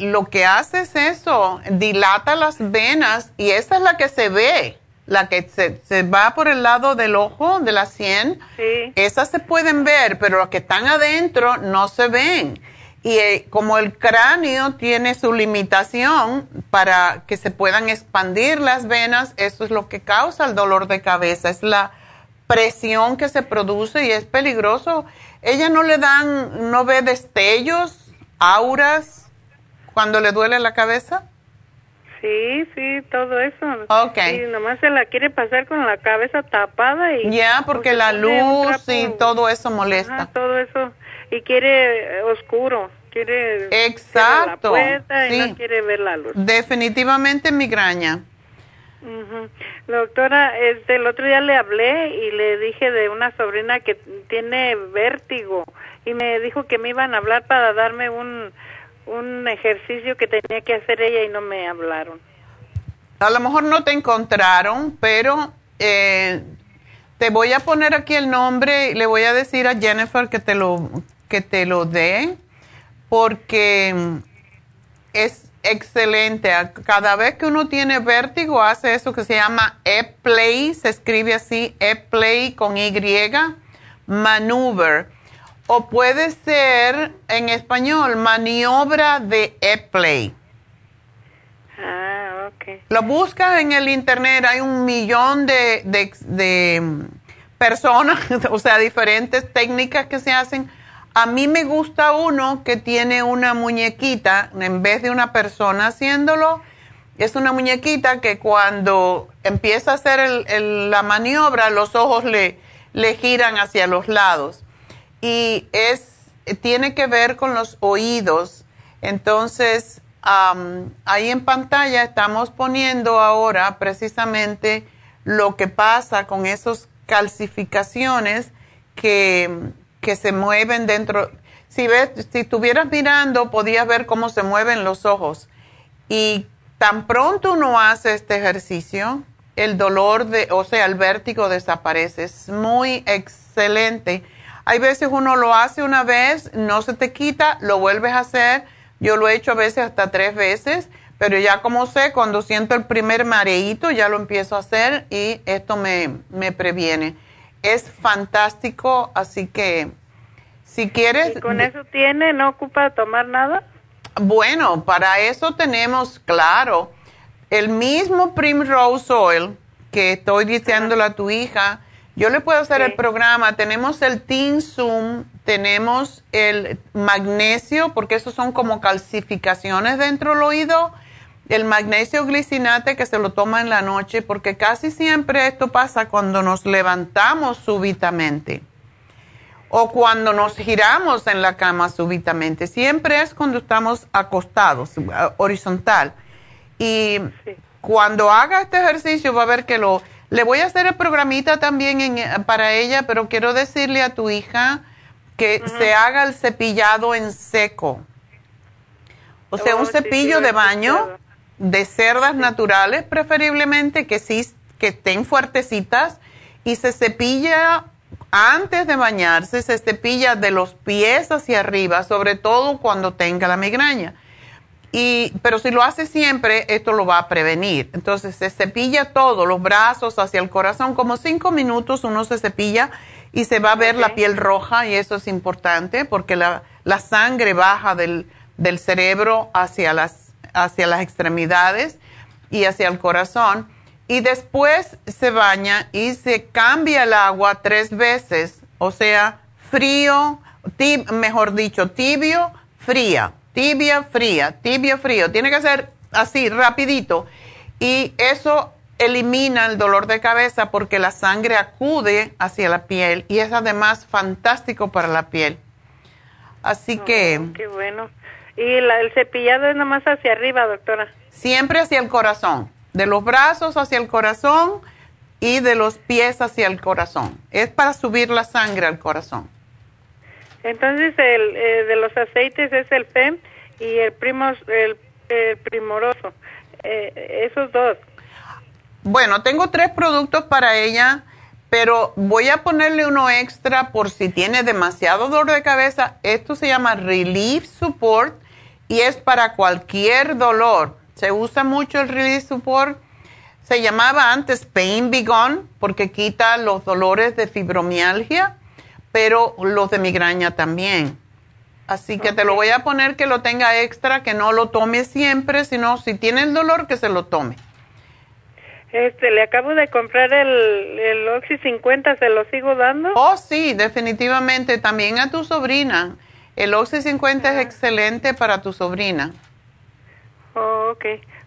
lo que hace es eso, dilata las venas y esa es la que se ve, la que se, se va por el lado del ojo, de la sien. Sí. Esas se pueden ver, pero las que están adentro no se ven. Y eh, como el cráneo tiene su limitación para que se puedan expandir las venas, eso es lo que causa el dolor de cabeza, es la presión que se produce y es peligroso. Ella no le dan, no ve destellos, auras cuando le duele la cabeza. Sí, sí, todo eso. Ok. Y nomás se la quiere pasar con la cabeza tapada y... Ya, porque la luz y todo eso molesta. todo eso y quiere oscuro, quiere Exacto. la puerta y no quiere ver la luz. Definitivamente migraña. Doctora, este, el otro día le hablé y le dije de una sobrina que tiene vértigo y me dijo que me iban a hablar para darme un, un ejercicio que tenía que hacer ella y no me hablaron. A lo mejor no te encontraron, pero eh, te voy a poner aquí el nombre y le voy a decir a Jennifer que te lo que te lo dé porque es excelente. Cada vez que uno tiene vértigo hace eso que se llama E-Play, se escribe así, E-Play con Y, maneuver. O puede ser en español, maniobra de E-Play. Ah, ok. Lo buscas en el internet, hay un millón de, de, de personas, o sea, diferentes técnicas que se hacen a mí me gusta uno que tiene una muñequita, en vez de una persona haciéndolo, es una muñequita que cuando empieza a hacer la maniobra, los ojos le, le giran hacia los lados. Y es, tiene que ver con los oídos. Entonces, ahí en pantalla estamos poniendo ahora precisamente lo que pasa con esas calcificaciones que que se mueven dentro. Si ves, si estuvieras mirando, podías ver cómo se mueven los ojos. Y tan pronto uno hace este ejercicio, el dolor de, o sea, el vértigo desaparece. Es muy excelente. Hay veces uno lo hace una vez, no se te quita, lo vuelves a hacer. Yo lo he hecho a veces hasta tres veces, pero ya como sé, cuando siento el primer mareíto, ya lo empiezo a hacer y esto me, me previene es fantástico, así que si quieres... ¿Y con eso tiene? ¿No ocupa tomar nada? Bueno, para eso tenemos, claro, el mismo Primrose Oil que estoy diciéndole a tu hija. Yo le puedo hacer el programa. Tenemos el Teen Zoom, tenemos el magnesio, porque esos son como calcificaciones dentro del oído el magnesio glicinate que se lo toma en la noche, porque casi siempre esto pasa cuando nos levantamos súbitamente o cuando nos giramos en la cama súbitamente. Siempre es cuando estamos acostados, eh, horizontal. Y cuando haga este ejercicio va a ver que lo... Le voy a hacer el programita también eh, para ella, pero quiero decirle a tu hija que se haga el cepillado en seco. O sea, un oh, cepillo de baño de cerdas naturales, preferiblemente que sí, que estén fuertecitas y se cepilla antes de bañarse, se cepilla de los pies hacia arriba, sobre todo cuando tenga la migraña. Y, pero si lo hace siempre, esto lo va a prevenir. Entonces se cepilla todo, los brazos hacia el corazón, como cinco minutos uno se cepilla y se va a ver la piel roja y eso es importante porque la, la sangre baja del, del cerebro hacia las hacia las extremidades y hacia el corazón. Y después se baña y se cambia el agua tres veces O sea, frío, mejor dicho, tibio, fría, tibia, fría, tibio, frío. Tiene que ser así, rapidito. Y eso elimina el dolor de cabeza porque la sangre acude hacia la piel y es además fantástico para la piel. Así que... Oh, qué bueno. ¿Y el cepillado es nomás hacia arriba, doctora? Siempre hacia el corazón. De los brazos hacia el corazón y de los pies hacia el corazón. Es para subir la sangre al corazón. Entonces, el eh, de los aceites es el FEM y el, primos, el, primoroso. Eh, esos dos. Bueno, tengo tres productos para ella, pero voy a ponerle uno extra por si tiene demasiado dolor de cabeza. Esto se llama Relief Support y es para cualquier dolor. Se usa mucho el Relief Support. Se llamaba antes Pain Be Gone porque quita los dolores de fibromialgia, pero los de migraña también. Así que te lo voy a poner que lo tenga extra, que no lo tome siempre, sino si tiene el dolor que se lo tome. Este, le acabo de comprar el, el Oxy 50, ¿se lo sigo dando? Oh, sí, definitivamente. También a tu sobrina. El Oxy 50 es ah. excelente para tu sobrina. Oh, ok.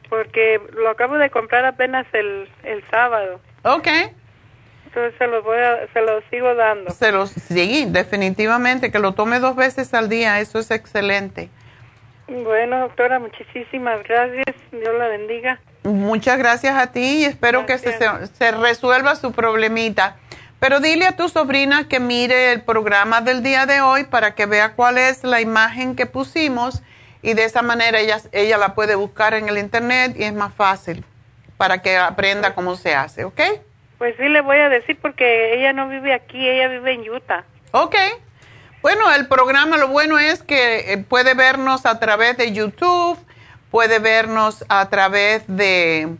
Porque lo acabo de comprar apenas el, el sábado. Ok. Entonces se lo, voy a, se lo sigo dando. Se lo, sí, definitivamente. Que lo tome dos veces al día. Eso es excelente. Bueno, doctora, muchísimas gracias. Dios la bendiga. Muchas gracias a ti y espero que se, se, resuelva su problemita. Pero dile a tu sobrina que mire el programa del día de hoy para que vea cuál es la imagen que pusimos y de esa manera ella, ella la puede buscar en el internet y es más fácil para que aprenda cómo se hace, ¿ok? Pues sí, le voy a decir porque ella no vive aquí, ella vive en Utah. Ok. Bueno, el programa lo bueno es que eh, puede vernos a través de YouTube puede vernos a través de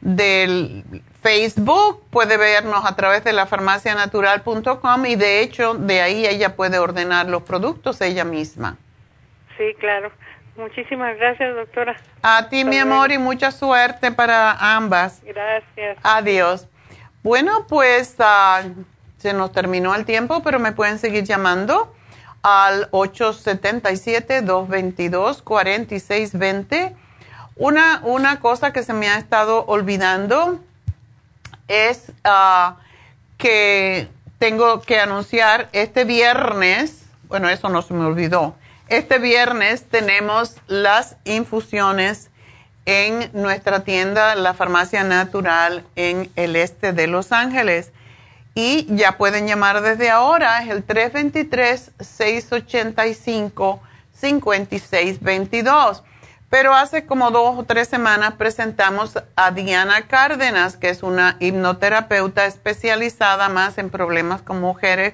del Facebook, puede vernos a través de la farmacianatural.com y de hecho de ahí ella puede ordenar los productos ella misma. Sí, claro. Muchísimas gracias, doctora. A ti, mi amor, y mucha suerte para ambas. Gracias. Adiós. Bueno, pues ah, se nos terminó el tiempo, pero me pueden seguir llamando al 877-222-4620. Una, una cosa que se me ha estado olvidando es ah, que tengo que anunciar este viernes, bueno, eso no se me olvidó, este viernes tenemos las infusiones en nuestra tienda, la Farmacia Natural, en el este de Los Ángeles. Y ya pueden llamar desde ahora, es el 323-685-5622. Pero hace como dos o tres semanas presentamos a Diana Cárdenas, que es una hipnoterapeuta especializada más en problemas con mujeres,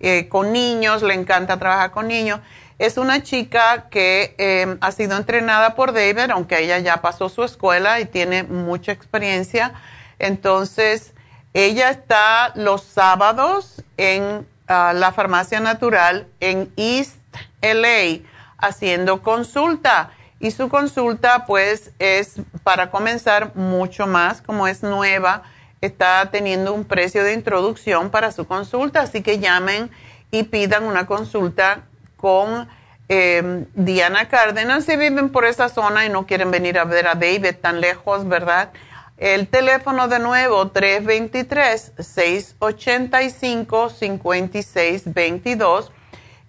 eh, con niños, le encanta trabajar con niños. Es una chica que eh, ha sido entrenada por David, aunque ella ya pasó su escuela y tiene mucha experiencia. Entonces, ella está los sábados en ah, la farmacia natural en East LA haciendo consulta. Y su consulta pues es para comenzar mucho más, como es nueva, está teniendo un precio de introducción para su consulta, así que llamen y pidan una consulta con em, Diana Cárdenas si viven por esa zona y no quieren venir a ver a David tan lejos, ¿verdad? El teléfono de nuevo, 323-685-5622.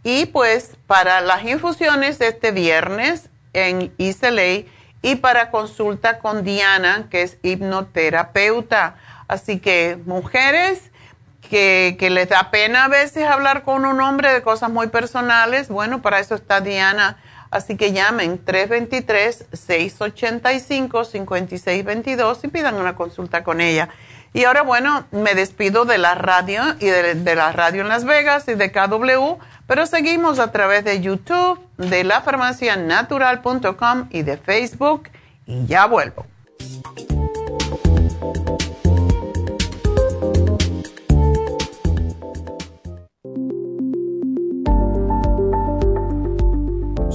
Y pues para las infusiones este viernes en ICLA y para consulta con Diana, que es hipnoterapeuta. Así que mujeres que, que les da pena a veces hablar con un hombre de cosas muy personales, bueno, para eso está Diana Así que llamen 323-685-5622 y pidan una consulta con ella. Y ahora, bueno, me despido de la radio y de, la radio en Las Vegas y de KW, pero seguimos a través de YouTube, de lafarmacianatural.com y de Facebook. Y ya vuelvo.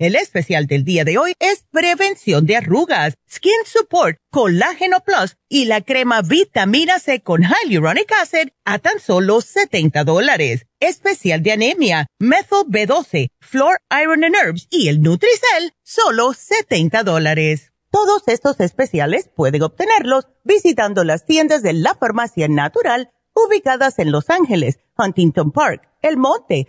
El especial del día de hoy es prevención de arrugas, skin support, colágeno plus y la crema vitamina C con hyaluronic acid a tan solo 70 dólares. Especial de anemia, methyl B12, floor iron and herbs y el Nutricel, solo 70 dólares. Todos estos especiales pueden obtenerlos visitando las tiendas de la farmacia natural ubicadas en Los Ángeles, Huntington Park, El Monte,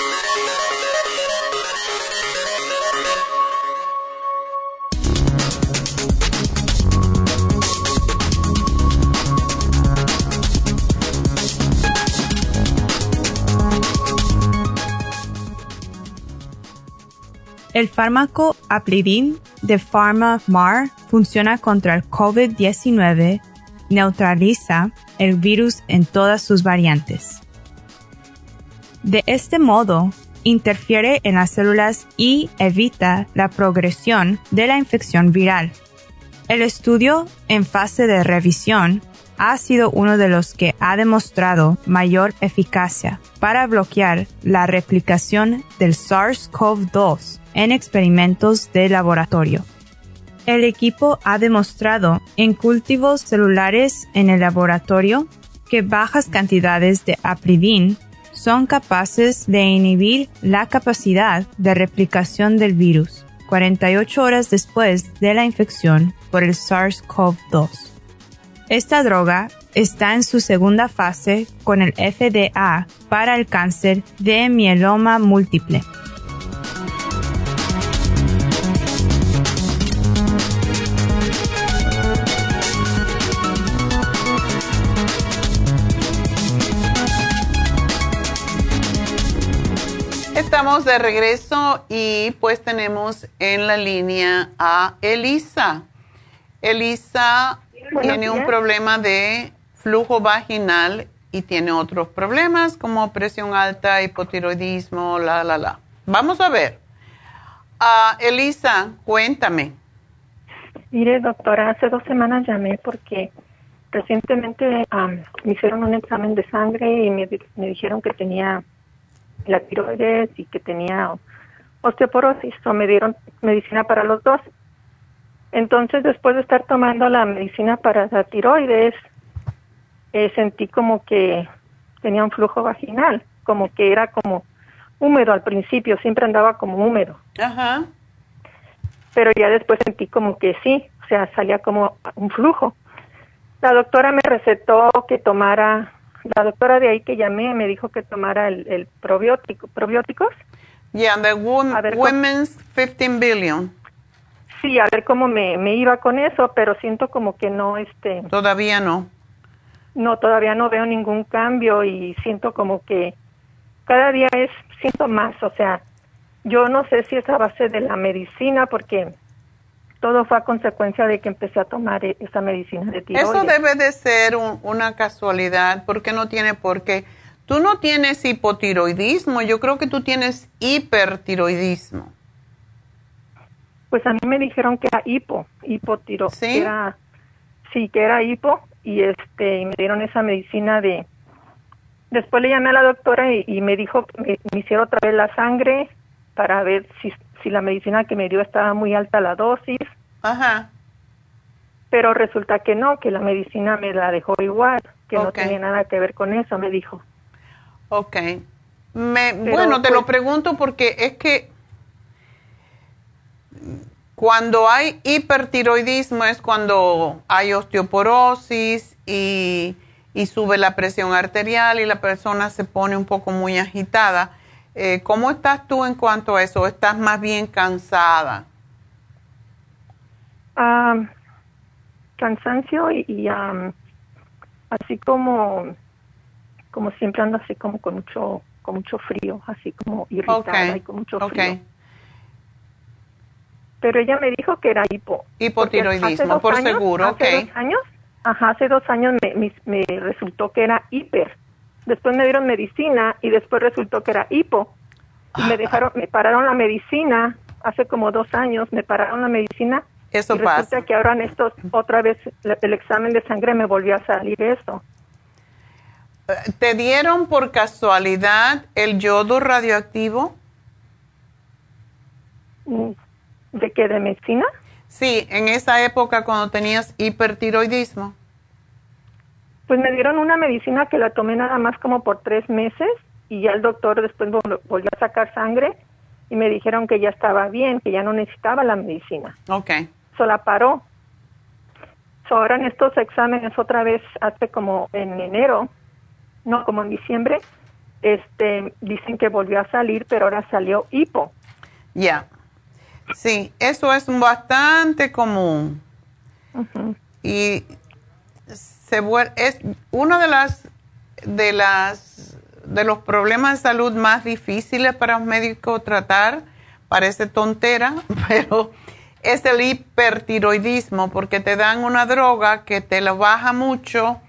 El fármaco Aplidin de PharmaMar funciona contra el COVID-19, neutraliza el virus en todas sus variantes. De este modo, interfiere en las células y evita la progresión de la infección viral. El estudio en fase de revisión ha sido uno de los que ha demostrado mayor eficacia para bloquear la replicación del SARS-CoV-2 en experimentos de laboratorio. El equipo ha demostrado en cultivos celulares en el laboratorio que bajas cantidades de apridin son capaces de inhibir la capacidad de replicación del virus 48 horas después de la infección por el SARS-CoV-2. Esta droga está en su segunda fase con el FDA para el cáncer de mieloma múltiple. Estamos de regreso y pues tenemos en la línea a Elisa. Elisa tiene un problema de flujo vaginal y tiene otros problemas como presión alta, hipotiroidismo, la, la, la. Vamos a ver. Uh, Elisa, cuéntame. Mire, doctora, hace dos semanas llamé porque recientemente me hicieron un examen de sangre y me, me dijeron que tenía la tiroides y que tenía osteoporosis, o me dieron medicina para los dos. Entonces, después de estar tomando la medicina para la tiroides, eh, sentí como que tenía un flujo vaginal, como que era como húmedo al principio, siempre andaba como húmedo. Ajá. Pero ya después sentí como que sí, o sea, salía como un flujo. La doctora me recetó que tomara, la doctora de ahí que llamé me dijo que tomara el, probiótico, probióticos. Yeah, the Women's 15 Billion. Sí, a ver cómo me, me iba con eso, pero siento como que no, este... Todavía no. No, todavía no veo ningún cambio y siento como que cada día es, siento más, o sea, yo no sé si es a base de la medicina porque todo fue a consecuencia de que empecé a tomar e, esa medicina de tiroides. Eso debe de ser una casualidad porque no tiene por qué. Tú no tienes hipotiroidismo, yo creo que tú tienes hipertiroidismo. Pues a mí me dijeron que era hipo, hipotiroidismo. ¿Sí? Era, sí, que era hipo y este y me dieron esa medicina de después le llamé a la doctora y, me dijo que me, hicieron otra vez la sangre para ver si, si la medicina que me dio estaba muy alta la dosis. Ajá. Pero resulta que no, que la medicina me la dejó igual, que no tenía nada que ver con eso, me dijo. Ok. Me, bueno, te lo pues pregunto porque es que cuando hay hipertiroidismo es cuando hay osteoporosis y, sube la presión arterial y la persona se pone un poco muy agitada. Eh, ¿Cómo estás tú en cuanto a eso? ¿Estás más bien cansada? cansancio y, así como como siempre ando así como con mucho con mucho frío, así como irritada y con mucho frío. Pero ella me dijo que era hipo. Hipotiroidismo, por seguro, hace dos años, ajá, hace dos años me, me, resultó que era hiper. Después me dieron medicina y después resultó que era hipo. Y me dejaron, me pararon la medicina hace como dos años, me pararon la medicina. Eso y resulta que ahora en estos, otra vez el examen de sangre me volvió a salir eso. ¿Te dieron por casualidad el yodo radioactivo? Mm, ¿De qué? ¿De medicina? Sí, en esa época cuando tenías hipertiroidismo. Pues me dieron una medicina que la tomé nada más como por tres meses y ya el doctor después volvió a sacar sangre y me dijeron que ya estaba bien, que ya no necesitaba la medicina. Ok. So la paró. So ahora en estos exámenes otra vez hace como en enero, no como en diciembre, este dicen que volvió a salir, pero ahora salió hipo. Ya. Sí, eso es bastante común. Y se es uno de las de las de los problemas de salud más difíciles para un médico tratar, parece tontera, pero es el hipertiroidismo porque te dan una droga que te la baja mucho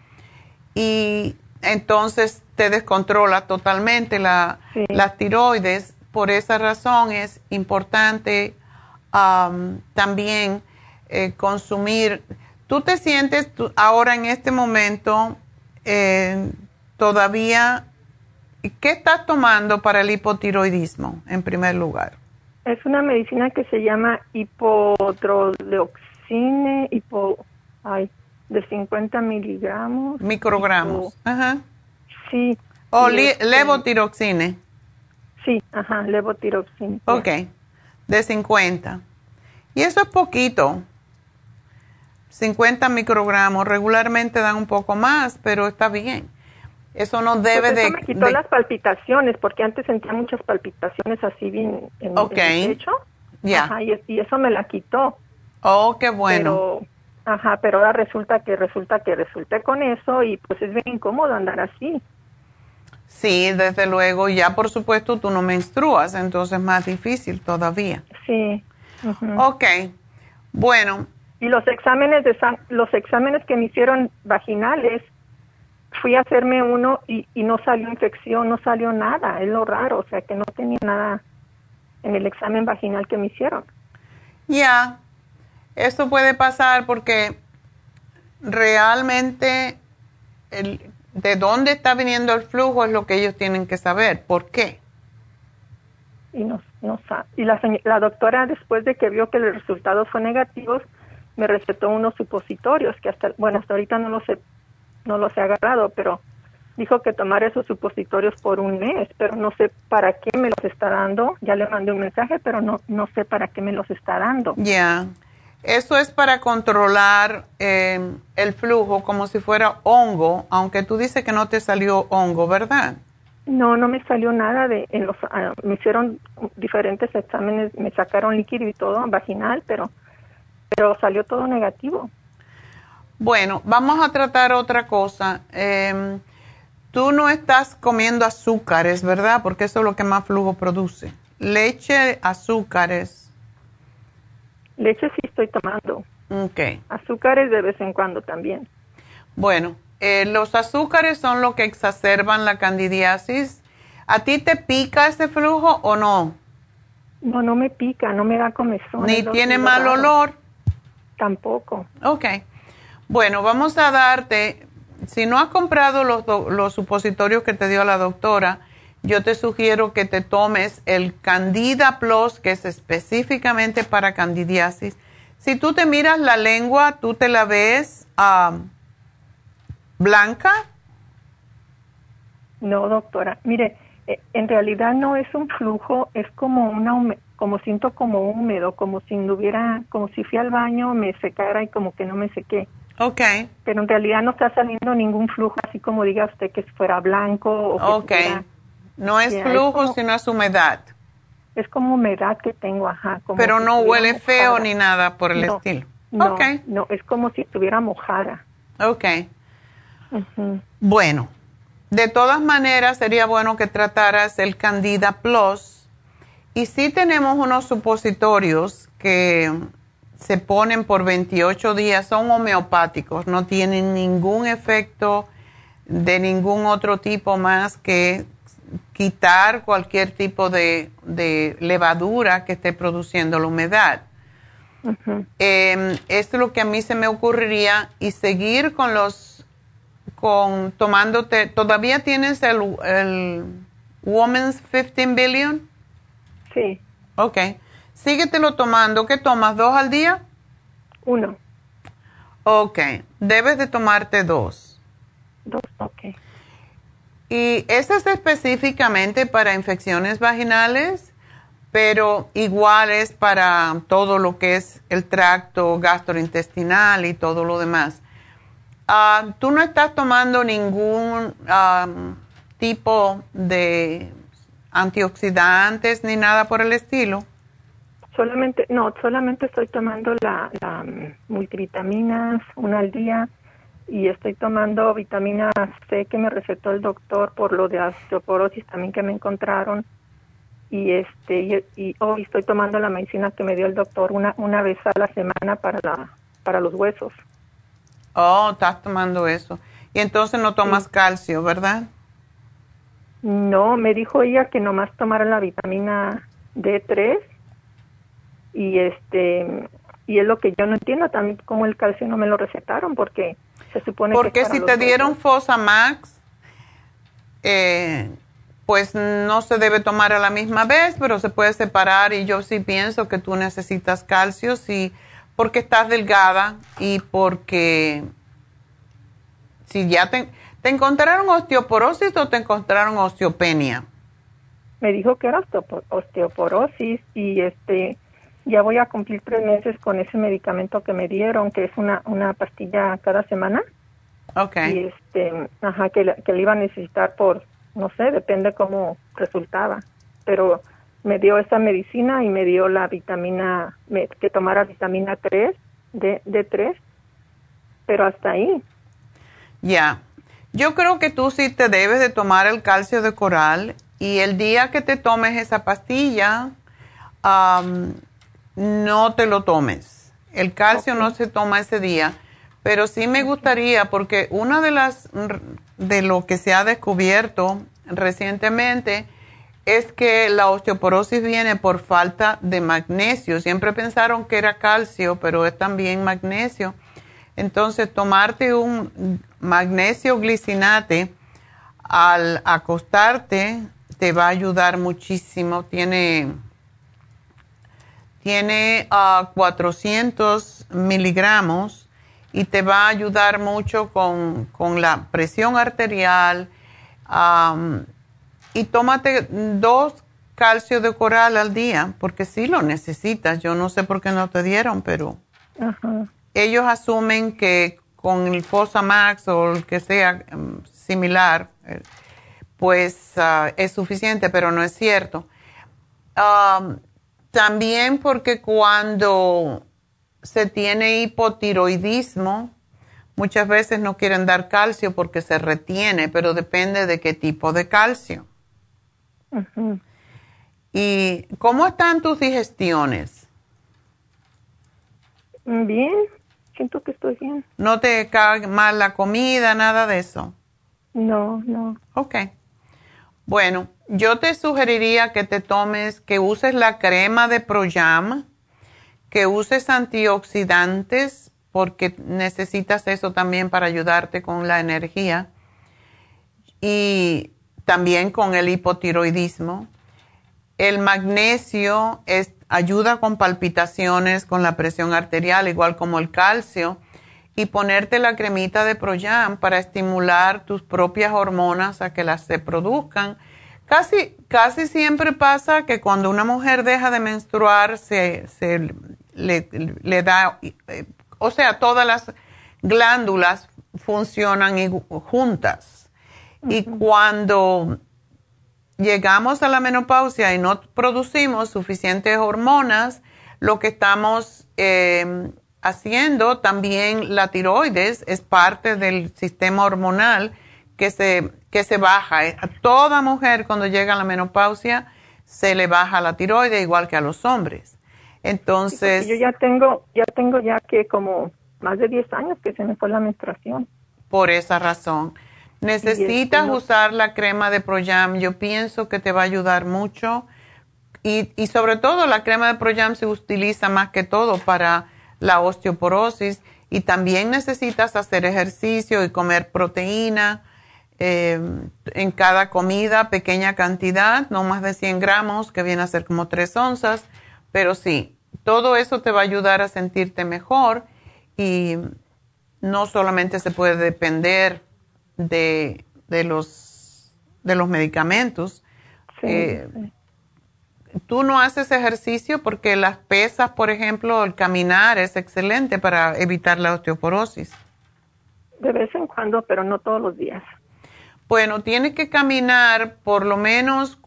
y entonces te descontrola totalmente la, las tiroides. Por esa razón es importante también eh, consumir. ¿Tú te sientes ahora en este momento eh, todavía, qué estás tomando para el hipotiroidismo en primer lugar? Es una medicina que se llama hipotroleoxine, hipo, ay, de 50 miligramos. Microgramos, ajá. Sí. ¿O este levotiroxine? Sí, ajá, levotiroxine. Ok de 50. Y eso es poquito. 50 microgramos. Regularmente dan un poco más, pero está bien. Eso no debe pues eso de... me quitó las palpitaciones, porque antes sentía muchas palpitaciones así bien en, el pecho. Ya. Y, y, eso me la quitó. Oh, qué bueno. Pero, ajá, pero ahora resulta que resulta que resulté con eso y pues es bien incómodo andar así. Sí, desde luego, ya por supuesto tú no menstruas, entonces es más difícil todavía. Sí. Ok, bueno. Y los exámenes de los exámenes que me hicieron vaginales, fui a hacerme uno y, y no salió infección, no salió nada, es lo raro, o sea que no tenía nada en el examen vaginal que me hicieron. Ya, esto puede pasar porque realmente el, de dónde está viniendo el flujo es lo que ellos tienen que saber. ¿Por qué? y nos, nos y la, la doctora después de que vio que los resultados fueron negativos me recetó unos supositorios que hasta bueno hasta ahorita no los he no los he agarrado pero dijo que tomar esos supositorios por un mes pero no sé para qué me los está dando. Ya le mandé un mensaje pero no no sé para qué me los está dando. Ya. Eso es para controlar eh, el flujo como si fuera hongo aunque tú dices que no te salió hongo verdad no, no me salió nada de, en los, ah, me hicieron diferentes exámenes, me sacaron líquido y todo, vaginal, pero, pero salió todo negativo. Bueno, vamos a tratar otra cosa. Em, tú no estás comiendo azúcares, ¿verdad? Porque eso es lo que más flujo produce. Leche, azúcares. Leche sí estoy tomando. Ok. Azúcares de vez en cuando también. Bueno, eh, los azúcares son lo que exacerban la candidiasis. ¿A ti te pica ese flujo o no? No, no me pica, no me da comezón. ¿Ni tiene mal olor? Tampoco. Ok. Bueno, vamos a darte, si no has comprado los, los supositorios que te dio la doctora, yo te sugiero que te tomes el Candida Plus, que es específicamente para candidiasis. Si tú te miras la lengua, tú te la ves blanca? No, doctora. Mire, eh, en realidad no es un flujo, es como una como siento como húmedo, como si no hubiera, como si fui al baño, me secara y como que no me sequé. Ok. Pero en realidad no está saliendo ningún flujo, así como diga usted que fuera blanco. O ok. no es flujo, sino es humedad. Es como humedad que tengo, ajá. Pero no huele feo ni nada por el estilo. No, no, es como si estuviera mojada. Ok. Bueno, de todas maneras sería bueno que trataras el Candida Plus. Y si tenemos unos supositorios que se ponen por 28 días, son homeopáticos, no tienen ningún efecto de ningún otro tipo más que quitar cualquier tipo de, levadura que esté produciendo la humedad. Em, esto es lo que a mí se me ocurriría y seguir con los con tomándote, ¿todavía tienes el, el Women's 15 Billion? Sí. Ok. Síguetelo tomando. ¿Qué tomas? ¿Dos al día? Uno. Ok. Debes de tomarte dos. Dos, ok. Y ese es específicamente para infecciones vaginales, pero igual es para todo lo que es el tracto gastrointestinal y todo lo demás. Ah, ¿Tú no estás tomando ningún tipo de antioxidantes ni nada por el estilo? Solamente, no, solamente estoy tomando la, multivitaminas una al día y estoy tomando vitamina C que me recetó el doctor por lo de osteoporosis también que me encontraron y este y, hoy estoy tomando la medicina que me dio el doctor una una vez a la semana para la para los huesos. Oh, estás tomando eso. Y entonces no tomas calcio, ¿verdad? No, me dijo ella que nomás tomara la vitamina D3 y este y es lo que yo no entiendo también cómo el calcio no me lo recetaron porque se supone porque si te dieron Fosamax eh, pues no se debe tomar a la misma vez pero se puede separar y yo sí pienso que tú necesitas calcio si porque estás delgada y porque si ya te, te encontraron osteoporosis o te encontraron osteopenia. Me dijo que era osteoporosis y este ya voy a cumplir tres meses con ese medicamento que me dieron, que es una, una pastilla cada semana. Okay. Y este, ajá, que, que le iba a necesitar por, no sé, depende cómo resultaba. Pero me dio esa medicina y me dio la vitamina, que tomara vitamina 3, de, de 3, pero hasta ahí. Ya, yo creo que tú sí te debes de tomar el calcio de coral y el día que te tomes esa pastilla, no te lo tomes. El calcio no se toma ese día, pero sí me gustaría porque una de las de lo que se ha descubierto recientemente es que la osteoporosis viene por falta de magnesio. Siempre pensaron que era calcio, pero es también magnesio. Entonces, tomarte un magnesio glicinate al acostarte te va a ayudar muchísimo. Tiene, tiene 400 ah, miligramos y te va a ayudar mucho con, la presión arterial. y tómate dos calcio de coral al día, porque sí lo necesitas. Yo no sé por qué no te dieron, pero ellos asumen que con el Fosamax o el que sea em, similar, eh, pues ah, es suficiente, pero no es cierto. también porque cuando se tiene hipotiroidismo, muchas veces no quieren dar calcio porque se retiene, pero depende de qué tipo de calcio. ¿Y cómo están tus digestiones? Bien, siento que estoy bien. ¿No te cae mal la comida, nada de eso? No, no. Ok. Bueno, yo te sugeriría que te tomes, que uses la crema de Proyam, que uses antioxidantes, porque necesitas eso también para ayudarte con la energía y también con el hipotiroidismo el magnesio ayuda con palpitaciones, con la presión arterial, igual como el calcio. Y ponerte la cremita de Proyam para estimular tus propias hormonas a que las se produzcan. Casi, casi siempre pasa que cuando una mujer deja de menstruar, se, le, da, eh, o sea, todas las glándulas funcionan juntas. Y cuando llegamos a la menopausia y no producimos suficientes hormonas, lo que estamos eh, haciendo también la tiroides es parte del sistema hormonal que se, que se baja. A toda mujer cuando llega a la menopausia se le baja la tiroides igual que a los hombres. Entonces... yo ya tengo, ya tengo ya que como más de 10 años que se me fue la menstruación. Por esa razón. Necesitas usar la crema de Proyam. Yo pienso que te va a ayudar mucho. Y, y, sobre todo la crema de Proyam se utiliza más que todo para la osteoporosis. Y también necesitas hacer ejercicio y comer proteína eh, en cada comida, pequeña cantidad, no más de 100 gramos, que viene a ser como 3 onzas. Pero sí, todo eso te va a ayudar a sentirte mejor. Y no solamente se puede depender de, de, los, de los medicamentos. Eh, tú no haces ejercicio porque las pesas, por ejemplo, el caminar es excelente para evitar la osteoporosis. De vez en cuando, pero no todos los días. Bueno, tiene que caminar por lo menos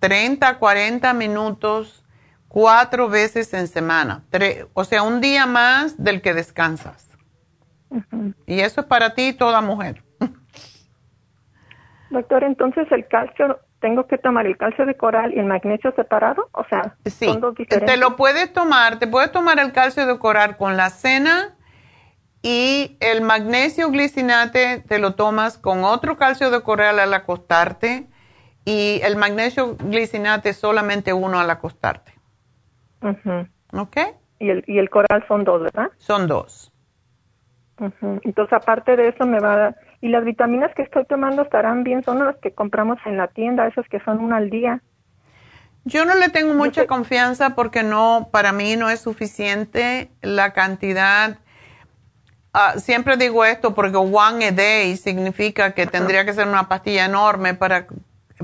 30, 40 minutos cuatro veces en semana. o sea, un día más del que descansas. Y eso es para ti, toda mujer. Doctor, entonces el calcio, ¿tengo que tomar el calcio de coral y el magnesio separado? O sea, son dos diferentes. Te lo puedes tomar, te puedes tomar el calcio de coral con la cena y el magnesio glicinate te lo tomas con otro calcio de coral al acostarte y el magnesio glicinate solamente uno al acostarte. ¿Ok? Y el, y el coral son dos, ¿verdad? Son dos. Entonces, aparte de eso, me va a dar y las vitaminas que estoy tomando estarán bien, son las que compramos en la tienda, esas que son una al día. Yo no le tengo mucha confianza porque no, para mí no es suficiente la cantidad. Ah, siempre digo esto porque one a day significa que tendría que ser una pastilla enorme para,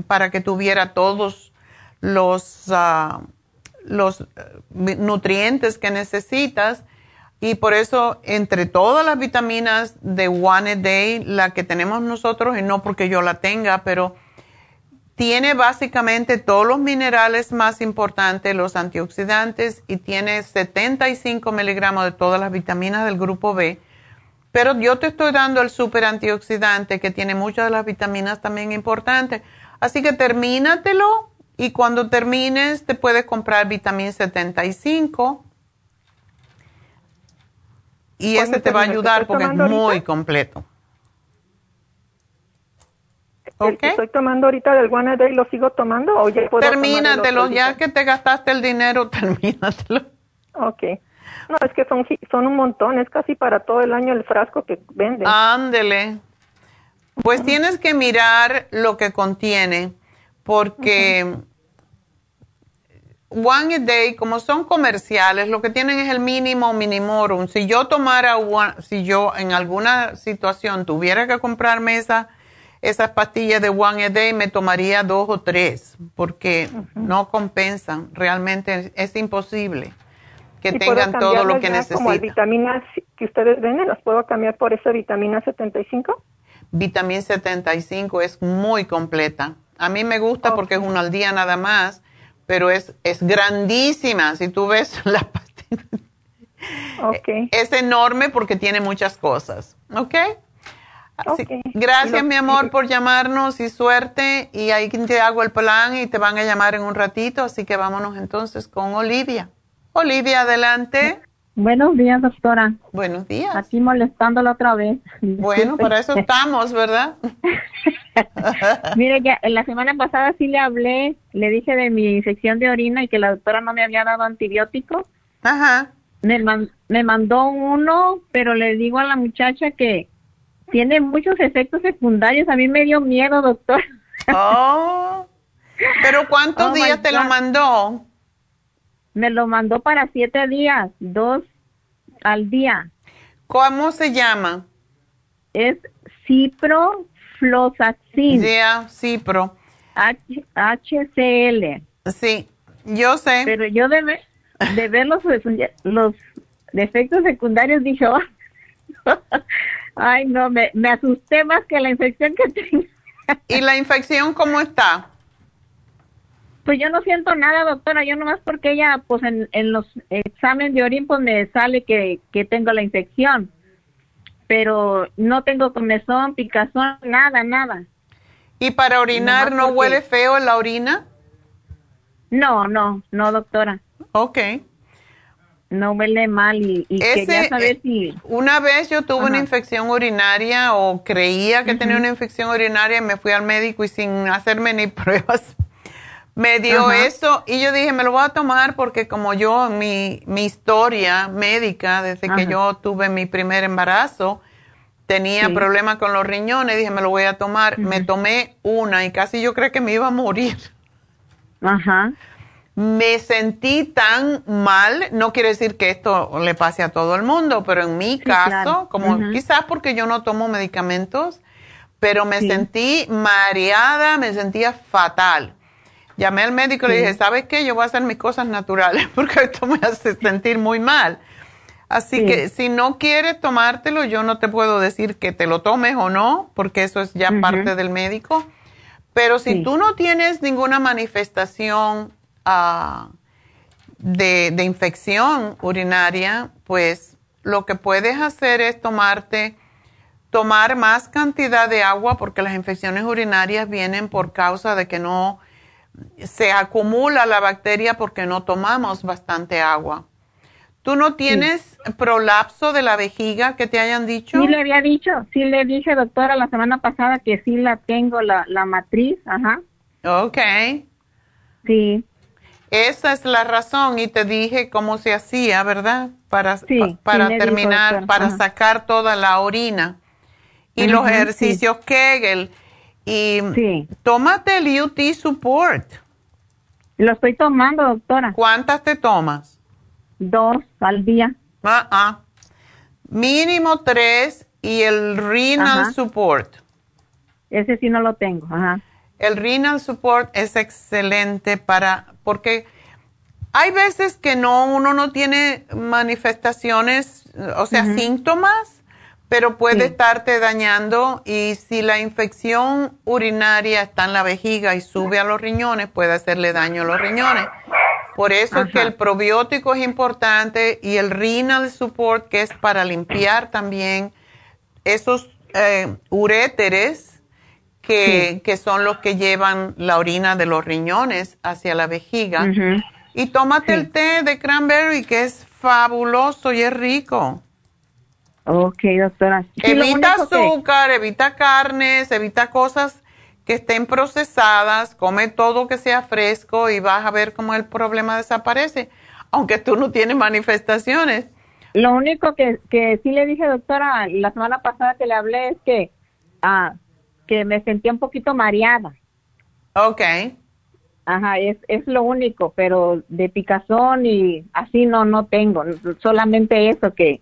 para que tuviera todos los, uh, los eh, nutrientes que necesitas y por eso, entre todas las vitaminas de One a Day, la que tenemos nosotros, y no porque yo la tenga, pero tiene básicamente todos los minerales más importantes, los antioxidantes, y tiene 75 miligramos de todas las vitaminas del grupo B. Pero yo te estoy dando el super antioxidante que tiene muchas de las vitaminas también importantes. Así que termínatelo y cuando termines te puedes comprar vitamina 75 y ese te va a ayudar porque es muy completo. ¿El que estoy tomando ahorita del One Day lo sigo tomando o ya puedo Termínatelo, ya que te gastaste el dinero, termínatelo. Ok. No, es que son, son un montón, es casi para todo el año el frasco que venden. Ándele. Pues tienes que mirar lo que contiene, porque One a Day, como son comerciales, lo que tienen es el mínimo minimorum. Si yo tomara, si yo en alguna situación tuviera que comprarme esa, esas pastillas de One a Day, me tomaría dos o tres, porque no compensan. Realmente es imposible que tengan todo lo que necesitan. Como vitaminas que ustedes venden, ¿las puedo cambiar por esa vitamina 75? Vitamina 75 es muy completa. A mí me gusta porque es una al día nada más, pero es, es grandísima. Si tú ves la pastilla, okay. es enorme porque tiene muchas cosas. ¿Ok? Okay. Gracias, mi amor, por llamarnos y suerte. Y ahí te hago el plan y te van a llamar en un ratito. Así que vámonos entonces con Olivia. Olivia, adelante. Buenos días, doctora. Buenos días. Aquí molestándola otra vez. Bueno, para eso estamos, ¿verdad? Mire, ya la semana pasada sí le hablé, le dije de mi infección de orina y que la doctora no me había dado antibiótico. Ajá. Me, me mandó uno, pero le digo a la muchacha que tiene muchos efectos secundarios. A mí me dio miedo, doctor. Oh. ¿Pero cuántos oh, días te lo mandó? Me lo mandó para siete días, dos al día. ¿Cómo se llama? Es ciprofloxacin. Yeah, cipro. HCL. Sí, yo sé. Pero yo de, de ver los, los defectos secundarios dije, oh, ay no, me, me asusté más que la infección que tengo. ¿Y la infección cómo está? Pues yo no siento nada, doctora, yo nomás porque ella, pues en, los exámenes de orín, pues me sale que, tengo la infección, pero no tengo comezón, picazón, nada, nada. ¿Y para orinar no huele feo la orina? No, no, no, doctora. Ok. No huele mal y, quería saber si... Una vez yo tuve una infección urinaria o creía que tenía una infección urinaria y me fui al médico y sin hacerme ni pruebas me dio eso y yo dije, me lo voy a tomar porque como yo, mi, mi historia médica, desde que yo tuve mi primer embarazo, tenía problemas con los riñones, dije, me lo voy a tomar. Me tomé una y casi yo creo que me iba a morir. Ajá. Me sentí tan mal, no quiere decir que esto le pase a todo el mundo, pero en mi caso, como quizás porque yo no tomo medicamentos, pero me sentí mareada, me sentía fatal. Llamé al médico y le dije, ¿sabes qué? Yo voy a hacer mis cosas naturales porque esto me hace sentir muy mal. Así que si no quieres tomártelo, yo no te puedo decir que te lo tomes o no, porque eso es ya parte del médico. Pero si tú no tienes ninguna manifestación ah, de, de, infección urinaria, pues lo que puedes hacer es tomarte, tomar más cantidad de agua, porque las infecciones urinarias vienen por causa de que no se acumula la bacteria porque no tomamos bastante agua. ¿Tú no tienes prolapso de la vejiga que te hayan dicho? Sí, le había dicho, sí le dije, doctora, la semana pasada que sí la tengo, la, la matriz, ajá. Ok. Sí. Esa es la razón y te dije cómo se hacía, ¿verdad? Para, para terminar, para sacar toda la orina. Y los ejercicios Kegel y tómate el UT Support. Lo estoy tomando, doctora. ¿Cuántas te tomas? Dos al día. Ah, ah. Mínimo tres y el Renal Support. Ese sí no lo tengo. Ajá. El Renal Support es excelente para, porque hay veces que no, uno no tiene manifestaciones, o sea, síntomas, pero puede estarte dañando y si la infección urinaria está en la vejiga y sube a los riñones, puede hacerle daño a los riñones. Por eso es que el probiótico es importante y el renal support, que es para limpiar también esos eh, uréteres que, son los que llevan la orina de los riñones hacia la vejiga. Y tómate el té de cranberry, que es fabuloso y es rico. Ok, doctora. evita azúcar, evita carnes, evita cosas que estén procesadas, come todo que sea fresco y vas a ver cómo el problema desaparece, aunque tú no tienes manifestaciones. Lo único que, que sí le dije, doctora, la semana pasada que le hablé es que, ah, que me sentía un poquito mareada. Ok. Ajá, es, es lo único, pero de picazón y así no, no tengo. Solamente eso, que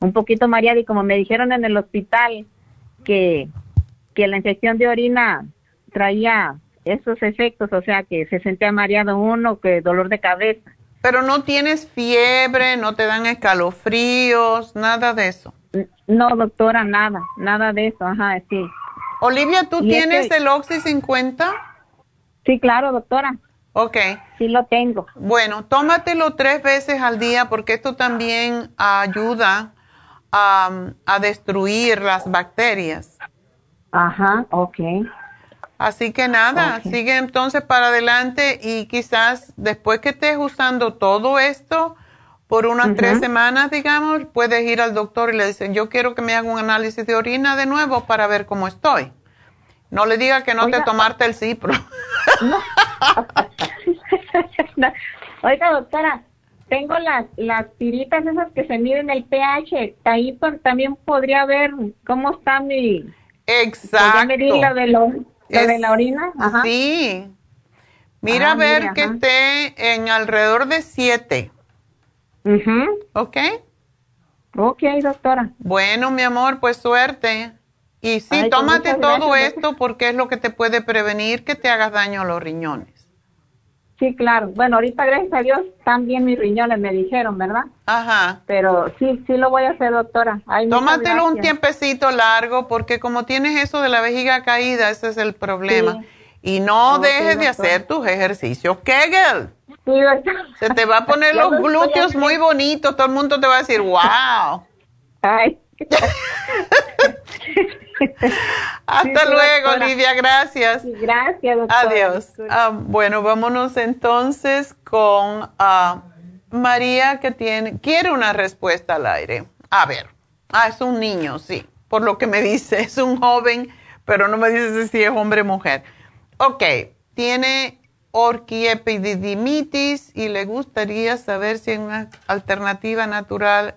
un poquito mareada y como me dijeron en el hospital que, que la infección de orina traía esos efectos, o sea, que se sentía mareado uno, que dolor de cabeza. Pero no tienes fiebre, no te dan escalofríos, nada de eso. No, doctora, nada, nada de eso, ajá, sí. Olivia, ¿tú tienes el Oxy 50? Sí, claro, doctora. Ok. Sí lo tengo. Bueno, tómatelo tres veces al día porque esto también ayuda a, a destruir las bacterias. Ajá, ok. Así que nada, sigue entonces para adelante y quizás después que estés usando todo esto por unas tres semanas, digamos, puedes ir al doctor y le dicen, yo quiero que me haga un análisis de orina de nuevo para ver cómo estoy. No le diga que no te tomaste el cipro. Oiga, doctora, tengo las, las tiritas esas que se miden el pH. Ahí también podría ver cómo está mi... Exacto. medir la de de la orina? Sí. Mira a ah, ver que esté en alrededor de 7. ¿Ok? Ok, doctora. Bueno, mi amor, pues suerte. Y sí, pues tómate todo esto porque es lo que te puede prevenir que te hagas daño a los riñones. Sí, claro. Bueno, ahorita gracias a Dios también mis riñones me dijeron, ¿verdad? Ajá. Pero sí, sí lo voy a hacer, doctora. Tómatelo un tiempecito largo porque como tienes eso de la vejiga caída, ese es el problema. Y no dejes de hacer tus ejercicios. Kegel. Sí, Se te va a poner los glúteos muy bonitos. Todo el mundo te va a decir, wow. Ay. Hasta luego, Olivia, gracias. gracias, Adiós. Ah, bueno, vámonos entonces con uh, María que tiene, quiere una respuesta al aire. A ver, ah, es un niño, sí, por lo que me dice, es un joven, pero no me dice si es hombre o mujer. Ok, tiene orquiepididimitis y le gustaría saber si hay una alternativa natural.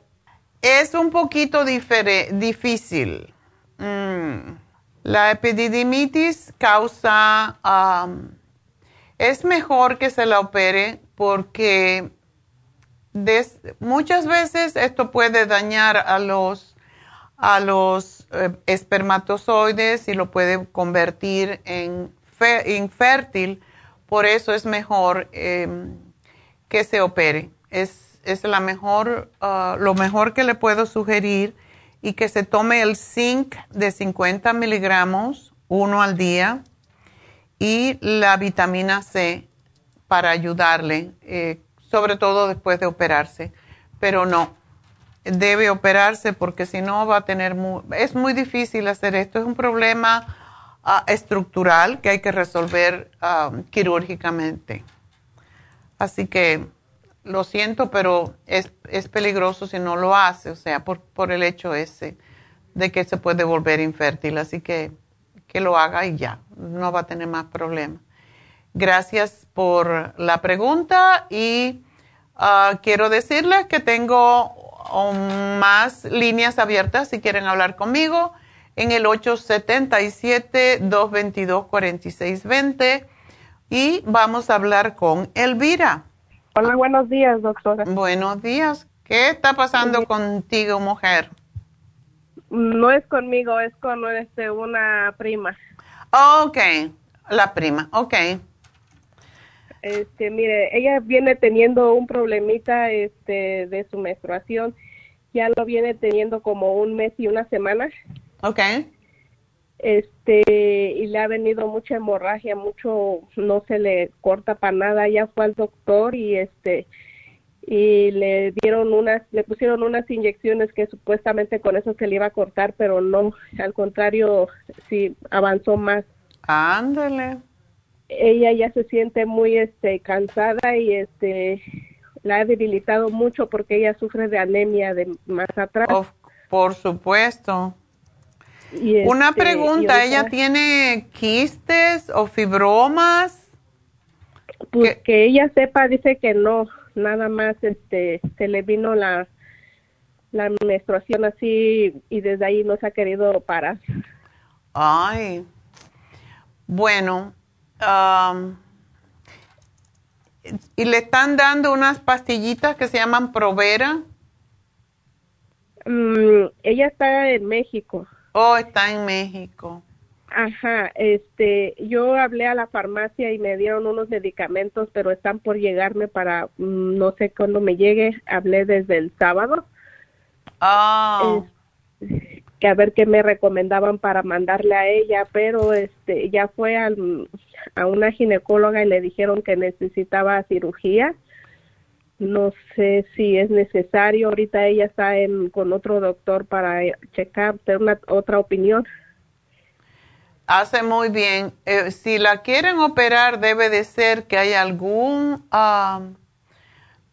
Es un poquito difícil Mm. La epididimitis causa, es mejor que se la opere porque muchas veces esto puede dañar a los, a los eh, espermatozoides y lo puede convertir en infértil. Por eso es mejor em, que se opere. Es, es la mejor, ah, lo mejor que le puedo sugerir y que se tome el zinc de 50 miligramos, uno al día, y la vitamina C para ayudarle, eh, sobre todo después de operarse. Pero no, debe operarse porque si no va a tener, es muy difícil hacer esto, es un problema ah, estructural que hay que resolver ah, quirúrgicamente. Así que lo siento, pero es, es, peligroso si no lo hace, o sea, por, por, el hecho ese de que se puede volver infértil. Así que que lo haga y ya, no va a tener más problemas. Gracias por la pregunta y ah, quiero decirles que tengo más líneas abiertas si quieren hablar conmigo en el 877-222-4620 y vamos a hablar con Elvira. Hola, buenos días, doctora. Buenos días. ¿Qué está pasando contigo, mujer? No es conmigo, es con este, una prima. ok, la prima, ok. Este, mire, ella viene teniendo un problemita este, de su menstruación. Ya lo viene teniendo como un mes y una semana. Ok este y le ha venido mucha hemorragia, mucho no se le corta para nada, ya fue al doctor y este y le dieron unas le pusieron unas inyecciones que supuestamente con eso se le iba a cortar, pero no, al contrario, sí avanzó más. Ándale. Ella ya se siente muy este cansada y este la ha debilitado mucho porque ella sufre de anemia de más atrás. por supuesto. Una este, pregunta, ¿ella tiene quistes o fibromas? Pues que, ella sepa, dice que no, nada más este se le vino la, la menstruación así y desde ahí no se ha querido parar. Ay, bueno, y le están dando unas pastillitas que se llaman Provera. Mm, ella está en México. Oh, está en México. Ajá, este, yo hablé a la farmacia y me dieron unos medicamentos, pero están por llegarme para, mm, no sé cuándo me llegue, hablé desde el sábado. Ah. que a ver qué me recomendaban para mandarle a ella, pero este, ya fue al, a una ginecóloga y le dijeron que necesitaba cirugía. No sé si es necesario, ahorita ella está en, con otro doctor para checar, tener una, otra opinión. Hace muy bien. Eh, si la quieren operar, debe de ser que hay algún,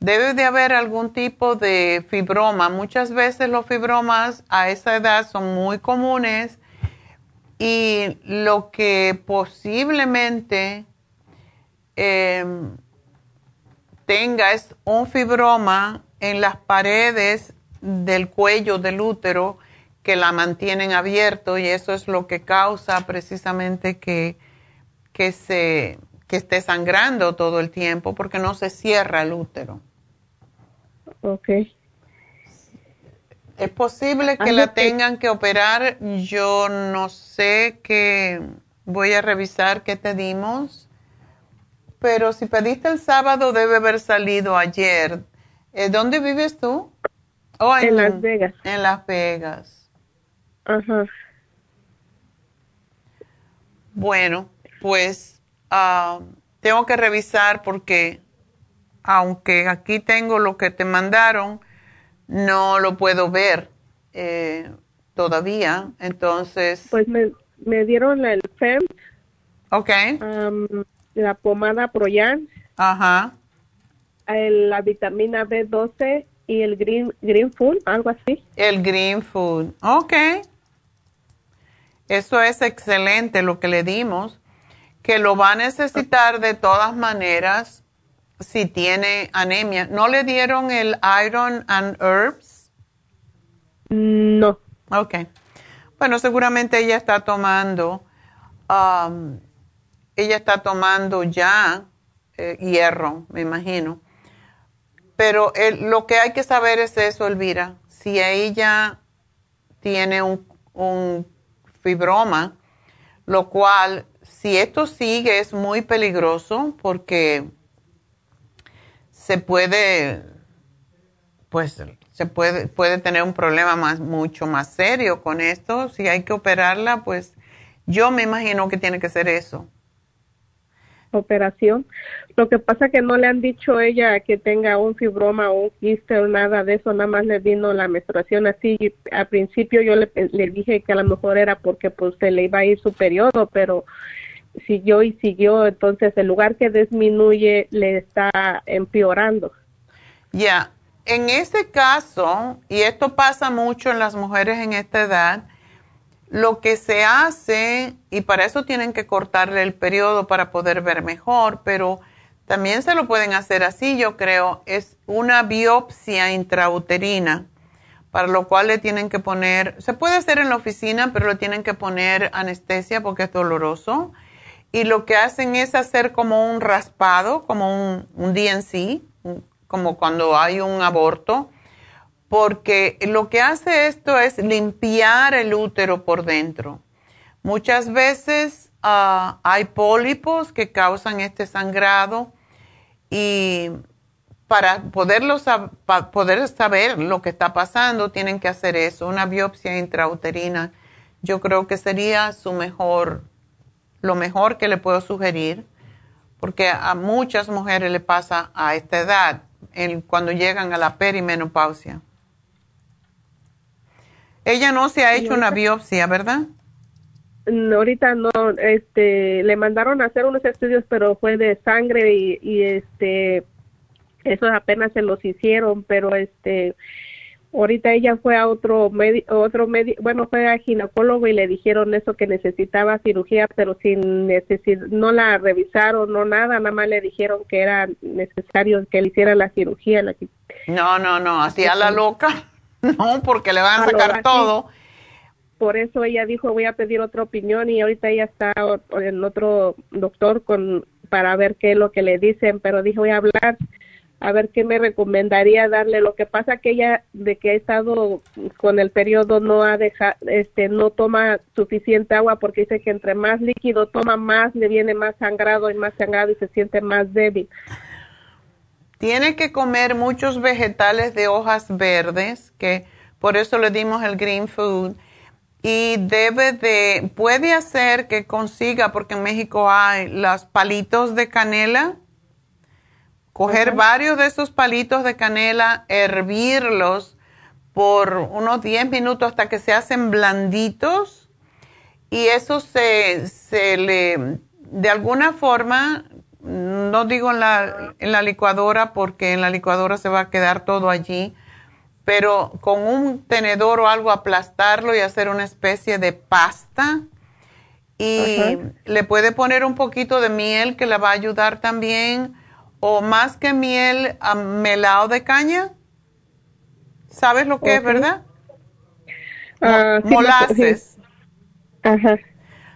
debe de haber algún tipo de fibroma. Muchas veces los fibromas a esa edad son muy comunes y lo que posiblemente em, tenga es un fibroma en las paredes del cuello del útero que la mantienen abierto y eso es lo que causa precisamente que, que, se, que esté sangrando todo el tiempo porque no se cierra el útero. Ok. Es posible que la tengan que operar. Yo no sé qué. Voy a revisar qué te dimos. Pero si pediste el sábado, debe haber salido ayer. Eh, ¿Dónde vives tú? Oh, en Las Vegas. En Las Vegas. Ajá. Bueno, pues ah, tengo que revisar porque aunque aquí tengo lo que te mandaron, no lo puedo ver eh, todavía. Entonces. Pues me, me dieron el FEM. Ok. La pomada Proyan. Ajá. la vitamina B12 y el Green, green Food, algo así. El Green Food. Ok. Eso es excelente lo que le dimos, que lo va a necesitar de todas maneras si tiene anemia. ¿No le dieron el Iron and Herbs? No. Ok. Bueno, seguramente ella está tomando, um, ella está tomando ya eh, hierro, me imagino. Pero lo que hay que saber es eso, Elvira. Si ella tiene un, un fibroma, lo cual si esto sigue es muy peligroso porque se puede, pues se puede, puede tener un problema más, mucho más serio con esto. Si hay que operarla, pues yo me imagino que tiene que ser eso operación. Lo que pasa que no le han dicho ella que tenga un fibroma o un quiste o nada de eso, nada más le vino la menstruación así. Al principio yo le, dije que a lo mejor era porque pues se le iba a ir su periodo, pero siguió y siguió, entonces el lugar que disminuye le está empeorando. Ya, en ese caso, y esto pasa mucho en las mujeres en esta edad, lo que se hace, y para eso tienen que cortarle el periodo para poder ver mejor, pero también se lo pueden hacer así, yo creo, es una biopsia intrauterina, para lo cual le tienen que poner, se puede hacer en la oficina, pero le tienen que poner anestesia porque es doloroso. Y lo que hacen es hacer como un raspado, como un, un DNC, como cuando hay un aborto porque lo que hace esto es limpiar el útero por dentro. Muchas veces ah, hay pólipos que causan este sangrado y para poderlo, poder saber lo que está pasando tienen que hacer eso, una biopsia intrauterina. Yo creo que sería su mejor, lo mejor que le puedo sugerir, porque a muchas mujeres le pasa a esta edad, cuando llegan a la perimenopausia. Ella no se ha hecho una biopsia, ¿verdad? No, ahorita no, este, le mandaron a hacer unos estudios, pero fue de sangre y, y este, esos apenas se los hicieron, pero este, ahorita ella fue a otro médico, otro bueno, fue a ginecólogo y le dijeron eso que necesitaba cirugía, pero sin necesidad, no la revisaron, no nada, nada más le dijeron que era necesario que le hiciera la cirugía. La No, no, no, hacía la loca. No, porque le van a sacar todo. por eso ella dijo voy a pedir otra opinión y ahorita ella está en otro doctor con para ver qué es lo que le dicen, pero dije voy a hablar a ver qué me recomendaría darle. Lo que pasa que ella de que ha estado con el periodo no ha dejado, este, no toma suficiente agua porque dice que entre más líquido toma más le viene más sangrado y más sangrado y se siente más débil. Tiene que comer muchos vegetales de hojas verdes, que por eso le dimos el green food. Y debe de, puede hacer que consiga, porque en México hay los palitos de canela, coger varios de esos palitos de canela, hervirlos por unos 10 minutos hasta que se hacen blanditos. Y eso se, se le, de alguna forma, no digo en la, en la licuadora porque en la licuadora se va a quedar todo allí, pero con un tenedor o algo aplastarlo y hacer una especie de pasta y le puede poner un poquito de miel que le va a ayudar también o más que miel, melado de caña. ¿Sabes lo que es, verdad? Uh, molases. Ajá.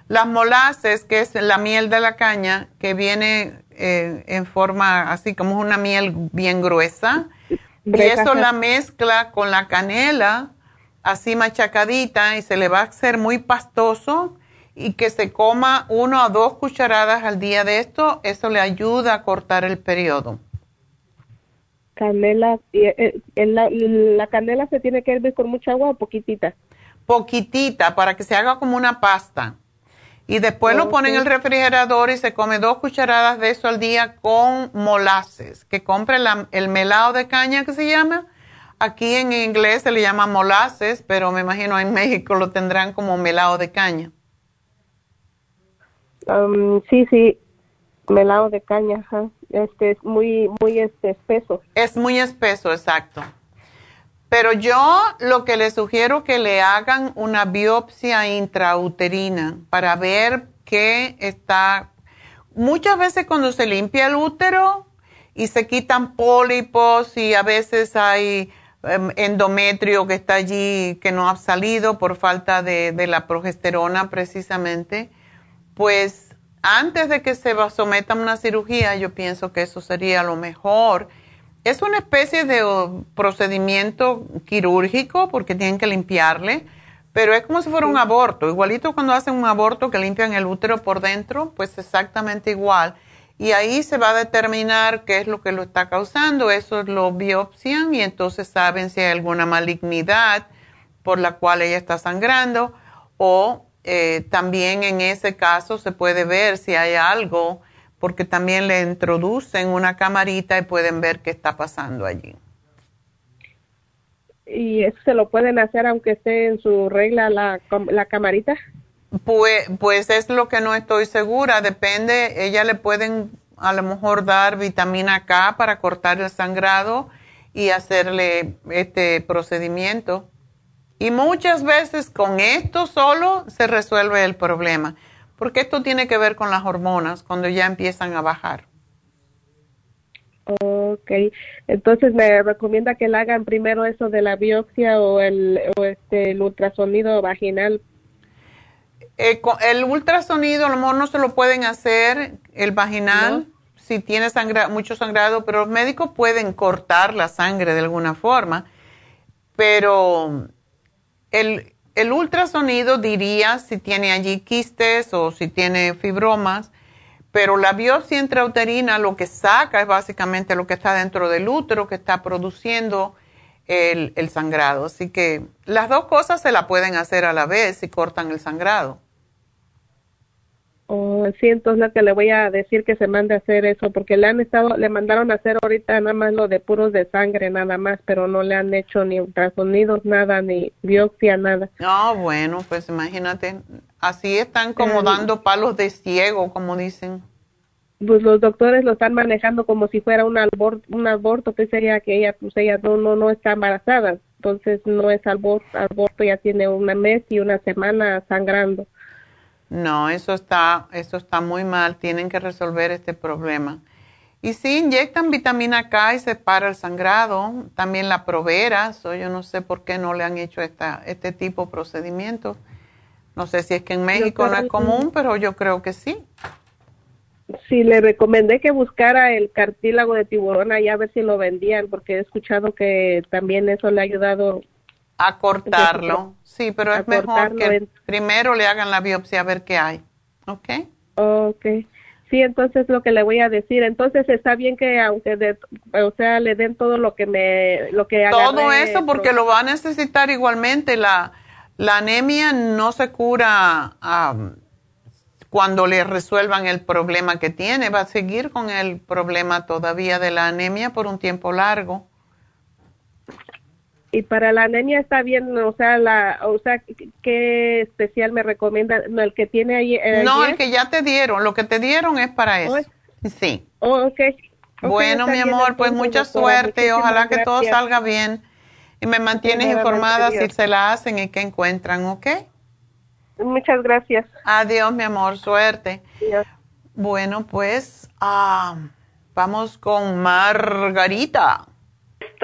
Las molases, que es la miel de la caña, que viene eh, en forma así como una miel bien gruesa. y eso la mezcla con la canela, así machacadita, y se le va a hacer muy pastoso y que se coma uno a dos cucharadas al día de esto, eso le ayuda a cortar el periodo. Canela, eh, eh, la, la, canela se tiene que hervir con mucha agua o poquitita? Poquitita, para que se haga como una pasta. Y después lo pone en el refrigerador y se come dos cucharadas de eso al día con molases, que compre el melado de caña que se llama. Aquí en inglés se le llama molases, pero me imagino en México lo tendrán como melado de caña. Um, sí, sí, melado de caña, este es muy, muy este, espeso. Es muy espeso, exacto. Pero yo lo que le sugiero que le hagan una biopsia intrauterina para ver qué está. Muchas veces cuando se limpia el útero y se quitan pólipos y a veces hay em, endometrio que está allí que no ha salido por falta de, la progesterona precisamente pues antes de que se someta a una cirugía, yo pienso que eso sería lo mejor. Es una especie de procedimiento quirúrgico porque tienen que limpiarle, pero es como si fuera un aborto. Igualito cuando hacen un aborto que limpian el útero por dentro, pues exactamente igual. Y ahí se va a determinar qué es lo que lo está causando. Eso lo biopsian y entonces saben si hay alguna malignidad por la cual ella está sangrando o eh, también en ese caso se puede ver si hay algo, porque también le introducen una camarita y pueden ver qué está pasando allí. ¿Y eso se lo pueden hacer aunque esté en su regla la, la camarita? Pues, pues es lo que no estoy segura, depende, ella le pueden a lo mejor dar vitamina K para cortar el sangrado y hacerle este procedimiento. Y muchas veces con esto solo se resuelve el problema, porque esto tiene que ver con las hormonas cuando ya empiezan a bajar. Ok, entonces me recomienda que le hagan primero eso de la biopsia o el, o este, el ultrasonido vaginal. Eh, el ultrasonido a lo mejor no se lo pueden hacer, el vaginal, si tiene sangra, mucho sangrado, pero los médicos pueden cortar la sangre de alguna forma, pero el, ultrasonido diría si tiene allí quistes o si tiene fibromas, pero la biopsia intrauterina lo que saca es básicamente lo que está dentro del útero que está produciendo el, el sangrado. Así que las dos cosas se la pueden hacer a la vez si cortan el sangrado. Oh, sí, entonces lo que le voy a decir que se mande a hacer eso, porque le han estado, le mandaron a hacer ahorita nada más lo de puros de sangre, nada más, pero no le han hecho ni ultrasonidos, nada, ni biopsia, nada. No, bueno, pues imagínate, así están como dando palos de ciego, como dicen. Pues los doctores lo están manejando como si fuera un aborto, un aborto que sería que ella, pues ella no, no, no está embarazada, entonces no es aborto, aborto ya tiene un mes y una semana sangrando. No, eso está, eso está muy mal. Tienen que resolver este problema. Y si inyectan vitamina K y se para el sangrado, también la provera, yo no sé por qué no le han hecho esta, este tipo de procedimientos. No sé si es que en México no es común, pero yo creo que sí. Sí, le recomendé que buscara el cartílago de tiburón allá a ver si lo vendían, porque he escuchado que también eso le ha ayudado a cortarlo. Sí, pero es mejor que primero le hagan la biopsia a ver qué hay. ¿Ok? Ok. Sí, entonces lo que le voy a decir, entonces está bien que aunque de, o sea, le den todo lo que me lo que Todo eso porque lo va a necesitar igualmente la la anemia no se cura cuando le resuelvan el problema que tiene, va a seguir con el problema todavía de la anemia por un tiempo largo. Y para la anemia está bien, o sea, la, o sea, ¿qué especial me recomienda? ¿El que tiene ahí? Eh, no, el que ya te dieron, lo que te dieron es para oh, eso. sí. Oh, okay. Bueno, mi amor, pues mucha suerte, ojalá que todo salga bien. Y me mantienes informada si se la hacen y qué encuentran, ¿ok? Muchas gracias. Adiós, mi amor, suerte. Bueno, pues ah, vamos con Margarita.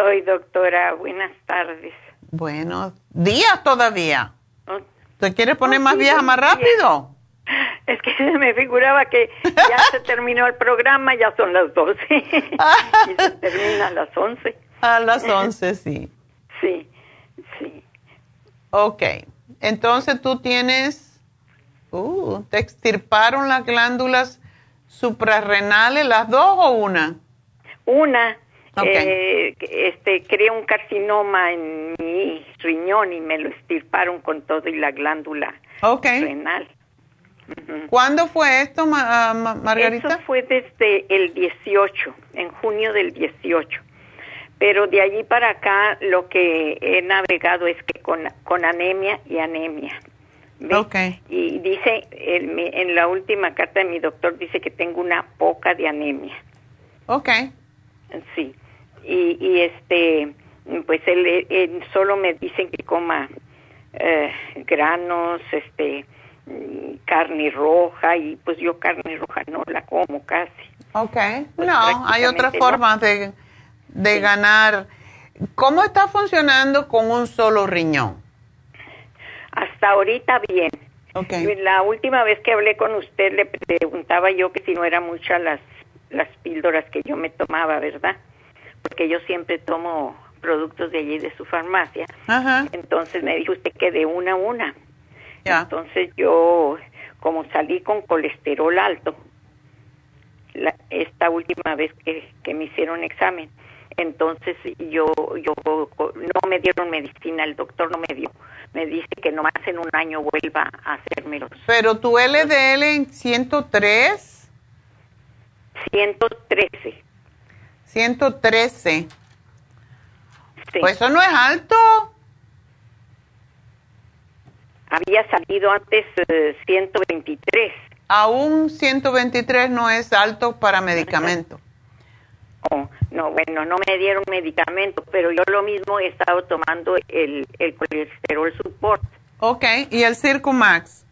Estoy, doctora. Buenas tardes. Buenos días todavía. Oh. ¿Te quieres poner más vieja más rápido? Es que me figuraba que ya se terminó el programa, ya son las 12 y se termina a las 11. A las 11, sí. Sí, sí. Ok, entonces tú tienes, uh, ¿te extirparon las glándulas suprarrenales, las dos o una? Una. Eh, este, creé un carcinoma en mi riñón y me lo extirparon con todo y la glándula renal. ¿Cuándo fue esto, ah, Margarita? Eso fue desde el 18, en junio del 18 pero de allí para acá lo que he navegado es que con, con anemia y anemia. Okay. Y dice, en, en, la última carta de mi doctor dice que tengo una poca de anemia. Ok. Sí. Y, y este, pues él, solo me dicen que coma eh, granos, este, carne roja y pues yo carne roja no la como casi. Ok. Pues no, hay otra forma de de ganar. ¿Cómo está funcionando con un solo riñón? Hasta ahorita bien. Okay. La última vez que hablé con usted le preguntaba yo que si no eran muchas las, las píldoras que yo me tomaba, ¿verdad? Porque yo siempre tomo productos de allí de su farmacia. Entonces me dijo usted que de una a una. Entonces yo, como salí con colesterol alto, esta última vez que, que me hicieron examen, entonces yo yo no me dieron medicina el doctor no me dio. Me dice que nomás en un año vuelva a hacérmelo. Pero tu LDL en 103 113 113 pues eso no es alto. Había salido antes 123 eh, aún 123 no es alto para medicamento. No, no, bueno, no me dieron medicamento, pero yo lo mismo he estado tomando el, el colesterol support. Ok, ¿y el Circumax?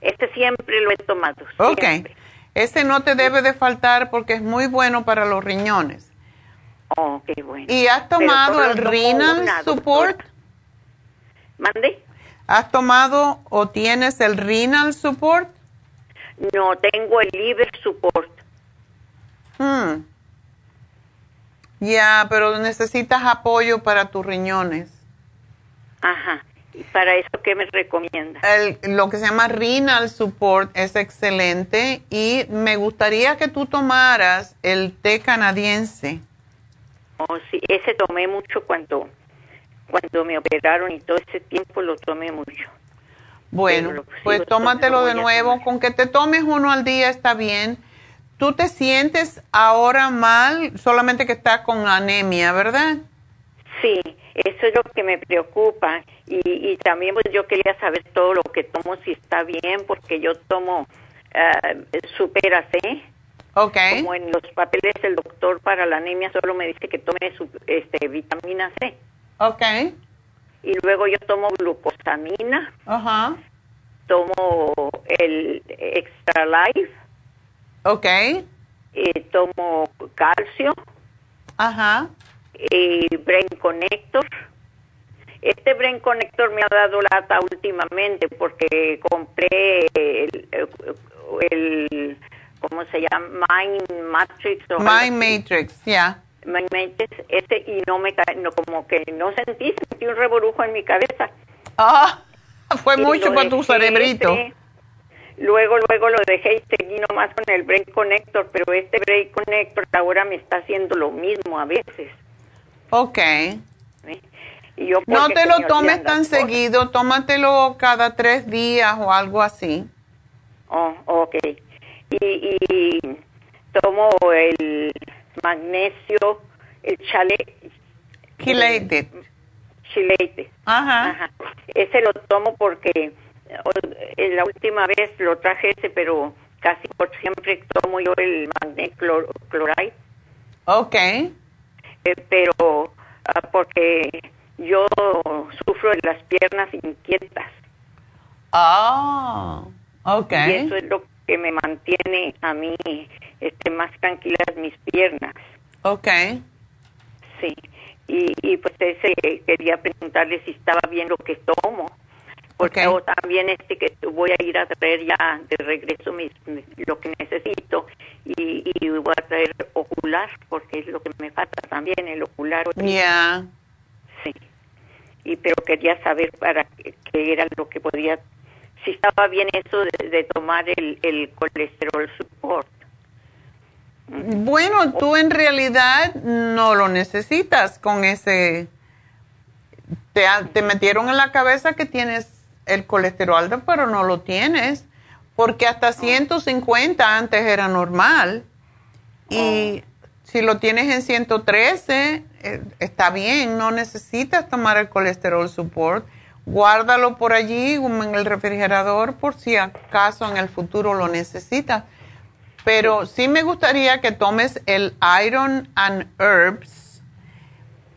Este siempre lo he tomado. Ok, este no te debe de faltar porque es muy bueno para los riñones. Oh, qué bueno. ¿Y has tomado el Renal Support? ¿Mande? ¿Has tomado o tienes el Renal Support? No, tengo el Liver Support. Hmm. Ya, pero necesitas apoyo para tus riñones. Ajá. ¿Y para eso qué me recomienda? lo que se llama renal support es excelente y me gustaría que tú tomaras el té canadiense. Oh, sí, ese tomé mucho cuando cuando me operaron y todo ese tiempo lo tomé mucho. Bueno, pues tómatelo de nuevo. Con que te tomes uno al día está bien ¿Tú te sientes ahora mal solamente que estás con anemia, verdad? Sí, eso es lo que me preocupa. Y, también pues yo quería saber todo lo que tomo, si está bien, porque yo tomo uh, Supera C. Ok. Como en los papeles del doctor para la anemia solo me dice que tome su, este, vitamina C. Ok. Y luego yo tomo glucosamina. Ajá. Tomo el Extra Life Ok. Eh, tomo calcio. Ajá. Eh, Brain Connector. Este Brain Connector me ha dado lata últimamente porque compré el, el ¿cómo se llama? Mind Matrix. O Mind Matrix, ya. Mind Matrix, ese, y no me no, como que no sentí, sentí un reburujo en mi cabeza. Ah, fue mucho para tu cerebrito. Luego, luego lo dejé y seguí nomás con el Brain Connector, pero este Brain Connector ahora me está haciendo lo mismo a veces. Ok. no te lo tomes tan seguido, tómatelo cada tres días o algo así. Oh, ok. Y, y tomo el magnesio, el chale. Chilete. Chilete. Ajá. Ajá. Ese lo tomo porque la última vez lo traje ese, pero casi por siempre tomo yo el magnesio chloride. Ok. Eh, pero ah, porque yo sufro de las piernas inquietas. Ah, ok. Y eso es lo que me mantiene a mí este, más tranquilas mis piernas. Ok. Sí. Y, y pues ese quería preguntarle si estaba bien lo que tomo porque también este que voy a ir a traer ya de regreso mis, lo que necesito y, y, voy a traer ocular porque es lo que me falta también el ocular ya y pero quería saber para qué, era lo que podía si estaba bien eso de, tomar el, el colesterol support bueno tú en realidad no lo necesitas con ese te, te metieron en la cabeza que tienes el colesterol alto, pero no lo tienes, porque hasta 150 antes era normal. Y si lo tienes en 113, eh, está bien, no necesitas tomar el colesterol support. Guárdalo por allí en el refrigerador por si acaso en el futuro lo necesitas. Pero sí me gustaría que tomes el Iron and Herbs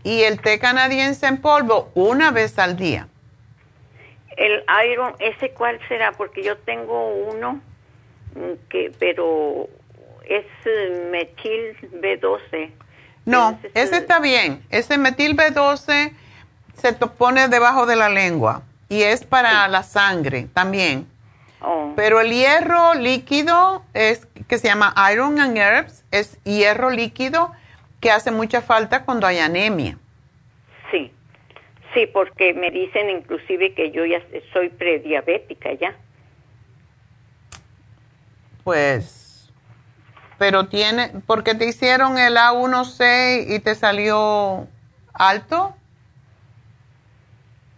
y el té canadiense en polvo una vez al día. El Iron, ¿ese cuál será? Porque yo tengo uno que, pero es eh, metil B12. No, ese está bien. Ese metil B12 se pone debajo de la lengua y es para la sangre también. Oh. Pero el hierro líquido es que se llama Iron and Herbs, es hierro líquido que hace mucha falta cuando hay anemia. Sí. Sí, porque me dicen inclusive que yo ya soy prediabética ya. Pues, pero tiene, porque te hicieron el A1C y te salió alto.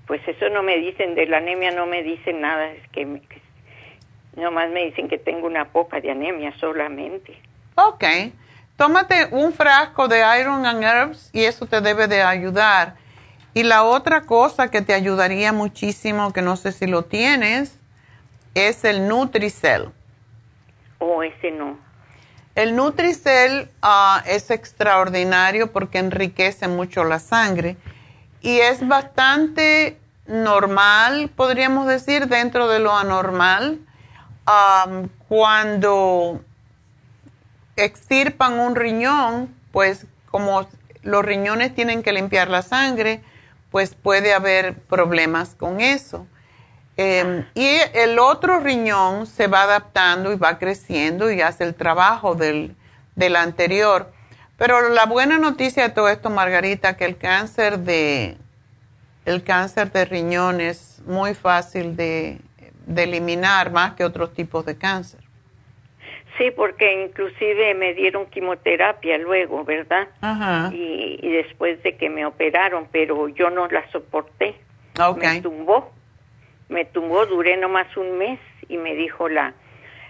Pues eso no me dicen, de la anemia no me dicen nada, es que, que nomás me dicen que tengo una poca de anemia solamente. Ok, tómate un frasco de Iron and Herbs y eso te debe de ayudar y la otra cosa que te ayudaría muchísimo, que no sé si lo tienes, es el Nutricel. O oh, ese no. El Nutricel ah, es extraordinario porque enriquece mucho la sangre y es bastante normal, podríamos decir, dentro de lo anormal. cuando extirpan un riñón, pues como los riñones tienen que limpiar la sangre, pues puede haber problemas con eso. Em, y el otro riñón se va adaptando y va creciendo y hace el trabajo del, del anterior. Pero la buena noticia de todo esto, Margarita, que el cáncer de, el cáncer de riñón es muy fácil de, de eliminar más que otros tipos de cáncer. Sí, porque inclusive me dieron quimioterapia luego, ¿verdad? Ajá. Y, después de que me operaron, pero yo no la soporté. Okay. Me tumbó, me tumbó, duré nomás un mes y me dijo la,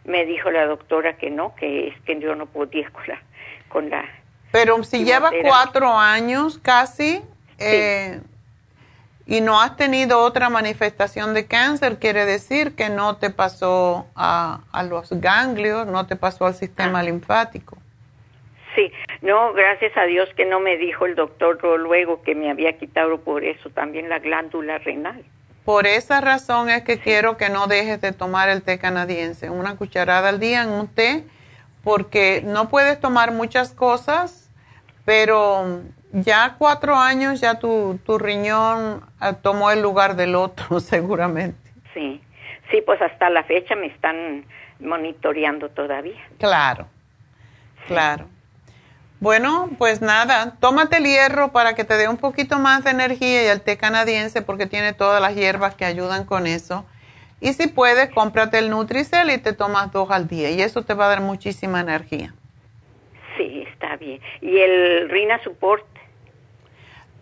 me dijo la doctora que no, que es que yo no podía con la, con la. Pero si lleva cuatro años casi. Eh, y no has tenido otra manifestación de cáncer, quiere decir que no te pasó a, los ganglios, no te pasó al sistema ah. linfático. Sí, no, gracias a Dios que no me dijo el doctor luego que me había quitado por eso también la glándula renal. Por esa razón es que quiero que no dejes de tomar el té canadiense, una cucharada al día en un té, porque no puedes tomar muchas cosas pero ya cuatro años ya tu, tu riñón ah, tomó el lugar del otro, seguramente. Sí, sí, pues hasta la fecha me están monitoreando todavía. Claro, claro. Bueno, pues nada, tómate el hierro para que te dé un poquito más de energía y el té canadiense porque tiene todas las hierbas que ayudan con eso. Y si puedes, cómprate el Nutricel y te tomas dos al día y eso te va a dar muchísima energía. Sí, está bien. ¿Y el Rina Support?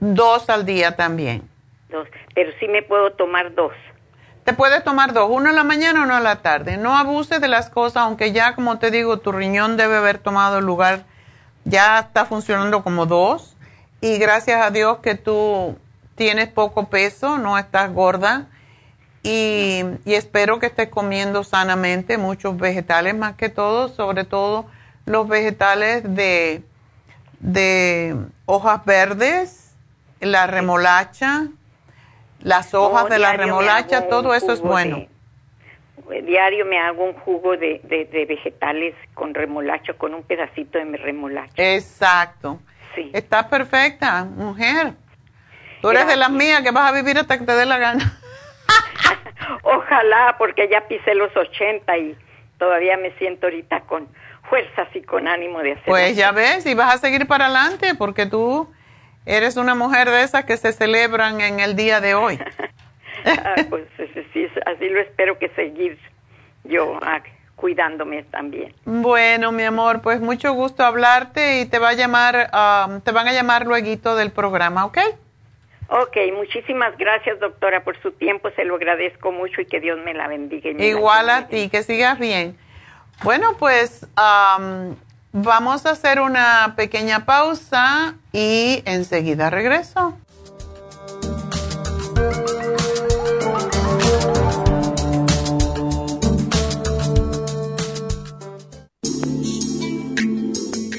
Dos al día también. Dos, pero sí me puedo tomar dos. Te puedes tomar dos, uno en la mañana y uno en la tarde. No abuses de las cosas, aunque ya, como te digo, tu riñón debe haber tomado el lugar ya está funcionando como dos y gracias a Dios que tú tienes poco peso, no estás gorda y, espero que estés comiendo sanamente muchos vegetales más que todo, sobre todo los vegetales de, de hojas verdes, la remolacha, las hojas de la remolacha, todo eso es bueno diario me hago un jugo de, de, vegetales con remolacho, con un pedacito de remolacho. Exacto. Sí. Está perfecta, mujer. Tú eres de las mías que vas a vivir hasta que te dé la gana. Ojalá, porque ya pisé los 80 y todavía me siento ahorita con fuerzas y con ánimo de hacer. Pues ya ves, y vas a seguir para adelante, porque tú eres una mujer de esas que se celebran en el día de hoy. Ah, pues sí, así lo espero que seguir yo ah, cuidándome también. Bueno, mi amor, pues mucho gusto hablarte y te va a llamar, um, te van a llamar luego del programa, ¿ok? Ok, muchísimas gracias, doctora, por su tiempo. Se lo agradezco mucho y que Dios me la bendiga. Igual a ti, que sigas bien. Bueno, pues um, vamos a hacer una pequeña pausa y enseguida regreso.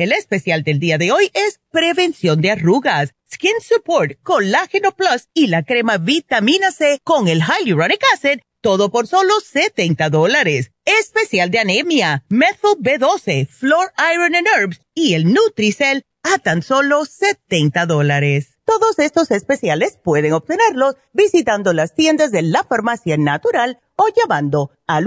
El especial del día de hoy es Prevención de Arrugas, Skin Support, Colágeno Plus y la crema Vitamina C con el Hyaluronic Acid todo por solo 70 dólares. Especial de anemia, Methyl B12, Floor Iron and Herbs y el Nutricel a tan solo 70 dólares. Todos estos especiales pueden obtenerlos visitando las tiendas de la farmacia natural o llamando al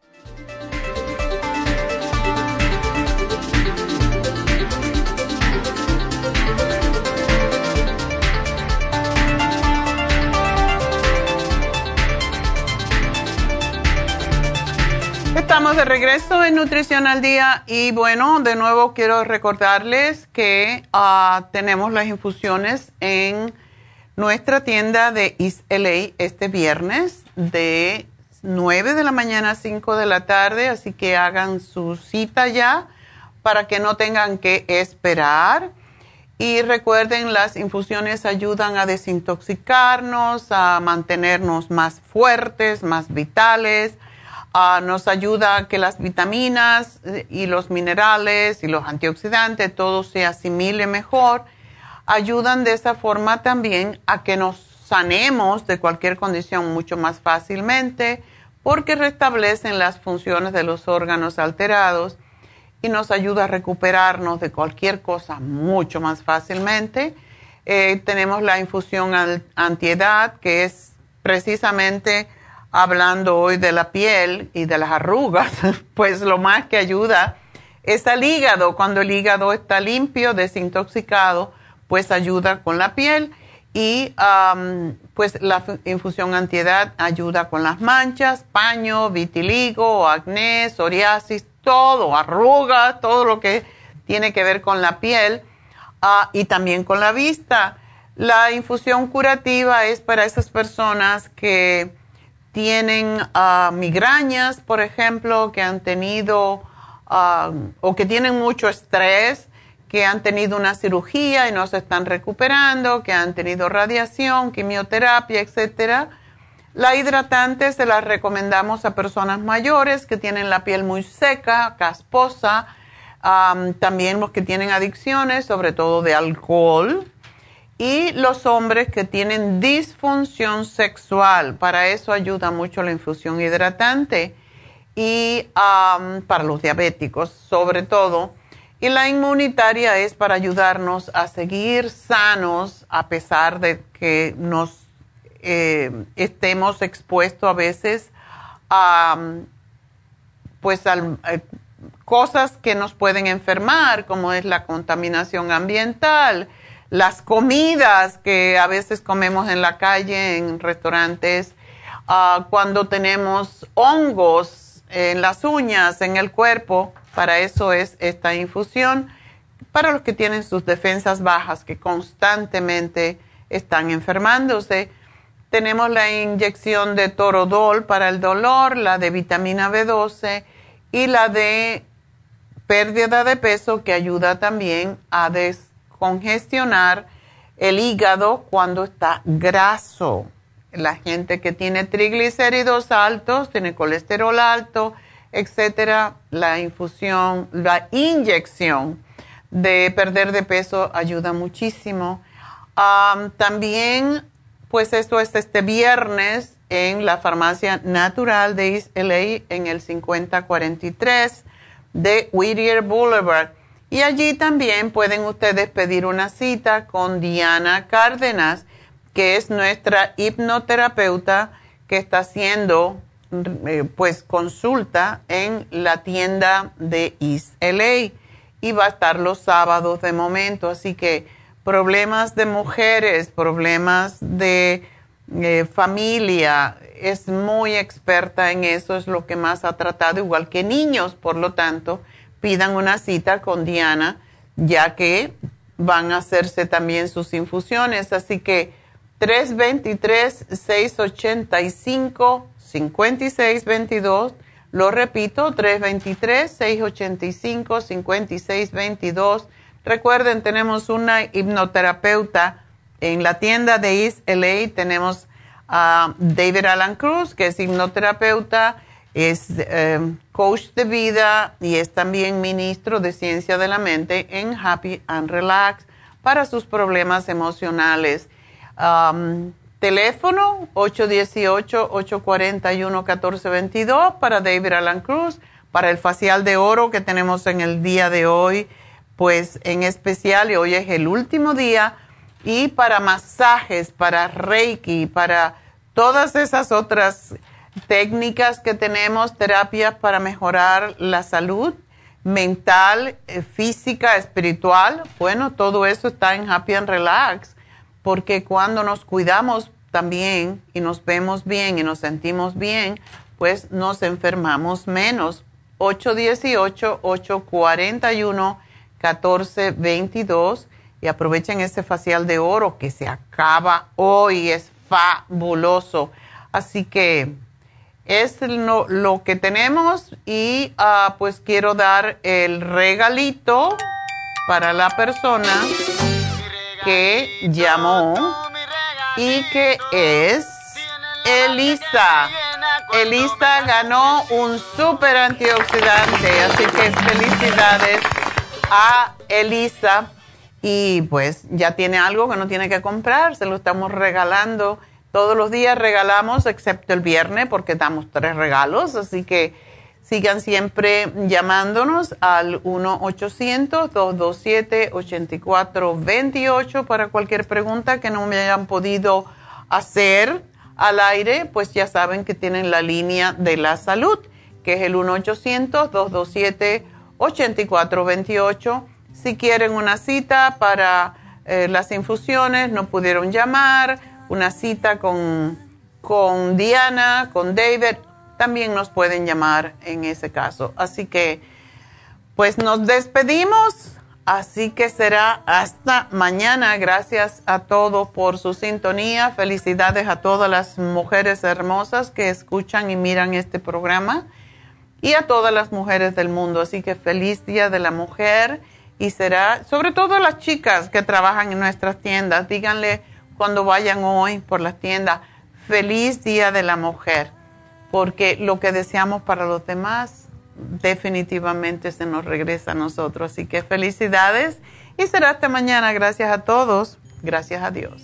Estamos de regreso en Nutrición al Día y bueno, de nuevo quiero recordarles que ah, tenemos las infusiones en nuestra tienda de East LA este viernes de 9 de la mañana a 5 de la tarde, así que hagan su cita ya para que no tengan que esperar. Y recuerden, las infusiones ayudan a desintoxicarnos, a mantenernos más fuertes, más vitales. Nos ayuda a que las vitaminas eh, y los minerales y los antioxidantes, todo se asimile mejor. Ayudan de esa forma también a que nos sanemos de cualquier condición mucho más fácilmente porque restablecen las funciones de los órganos alterados y nos ayuda a recuperarnos de cualquier cosa mucho más fácilmente. Eh, tenemos la infusión antiedad, que es precisamente hablando hoy de la piel y de las arrugas, pues lo más que ayuda es al hígado. Cuando el hígado está limpio, desintoxicado, pues ayuda con la piel y pues la infusión antiedad ayuda con las manchas, paño, vitiligo, acné, psoriasis, todo, arrugas, todo lo que tiene que ver con la piel ah, y también con la vista. La infusión curativa es para esas personas que tienen uh, migrañas, por ejemplo, que han tenido ah, o que tienen mucho estrés, que han tenido una cirugía y no se están recuperando, que han tenido radiación, quimioterapia, etcétera la hidratante se la recomendamos a personas mayores que tienen la piel muy seca, casposa, también los que tienen adicciones, sobre todo de alcohol, y los hombres que tienen disfunción sexual. Para eso ayuda mucho la infusión hidratante y para los diabéticos sobre todo. Y la inmunitaria es para ayudarnos a seguir sanos a pesar de que nos eh, estemos expuestos a veces a pues eh, cosas que nos pueden enfermar, como es la contaminación ambiental, las comidas que a veces comemos en la calle, en restaurantes, ah, cuando tenemos hongos en las uñas, en el cuerpo, para eso es esta infusión, para los que tienen sus defensas bajas, que constantemente están enfermándose tenemos la inyección de torodol para el dolor, la de vitamina B12 y la de pérdida de peso que ayuda también a descongestionar el hígado cuando está graso. La gente que tiene triglicéridos altos, tiene colesterol alto, etcétera, la infusión, la inyección de perder de peso ayuda muchísimo. también pues esto es este viernes en la farmacia natural de East LA en el 5043 de Whittier Boulevard. Y allí también pueden ustedes pedir una cita con Diana Cárdenas, que es nuestra hipnoterapeuta que está haciendo eh, pues consulta en la tienda de East LA y va a estar los sábados de momento, así que problemas de mujeres, problemas de eh, familia, es muy experta en eso, es lo que más ha tratado, igual que niños, por lo tanto, pidan una cita con Diana, ya que van a hacerse también sus infusiones. Así que 323-685-5622, lo repito, 323-685-5622 Recuerden, tenemos una hipnoterapeuta en la tienda de East LA. Tenemos a David Alan Cruz, que es hipnoterapeuta, es em, coach de vida y es también ministro de ciencia de la mente en Happy and Relax para sus problemas emocionales. teléfono 818-841-1422 para David Alan Cruz, para el facial de oro que tenemos en el día de hoy pues en especial, y hoy es el último día, y para masajes, para Reiki, para todas esas otras técnicas que tenemos, terapias para mejorar la salud mental, eh, física, espiritual, bueno, todo eso está en Happy and Relax, porque cuando nos cuidamos también y nos vemos bien y nos sentimos bien, pues nos enfermamos menos. 818-841 1422 y aprovechen este facial de oro que se acaba hoy, es fabuloso. Así que es lo, que tenemos y ah, pues quiero dar el regalito para la persona que llamó y que es Elisa. Elisa ganó un super antioxidante, así que felicidades a Elisa. Y pues ya tiene algo que no tiene que comprar, se lo estamos regalando. Todos los días regalamos, excepto el viernes, porque damos tres regalos, así que sigan siempre llamándonos al 1-800-227-8428 para cualquier pregunta que no me hayan podido hacer al aire, pues ya saben que tienen la línea de la salud, que es el 1-800-227-8428. Si quieren una cita para eh, las infusiones, no pudieron llamar, una cita con, con Diana, con David, también nos pueden llamar en ese caso. Así que, pues nos despedimos Así que será hasta mañana. Gracias a todos por su sintonía. Felicidades a todas las mujeres hermosas que escuchan y miran este programa y a todas las mujeres del mundo. Así que feliz Día de la Mujer y será, sobre todo las chicas que trabajan en nuestras tiendas, díganle cuando vayan hoy por las tiendas, feliz Día de la Mujer, porque lo que deseamos para los demás definitivamente se nos regresa a nosotros. Así que felicidades y será hasta mañana. Gracias a todos. Gracias a Dios.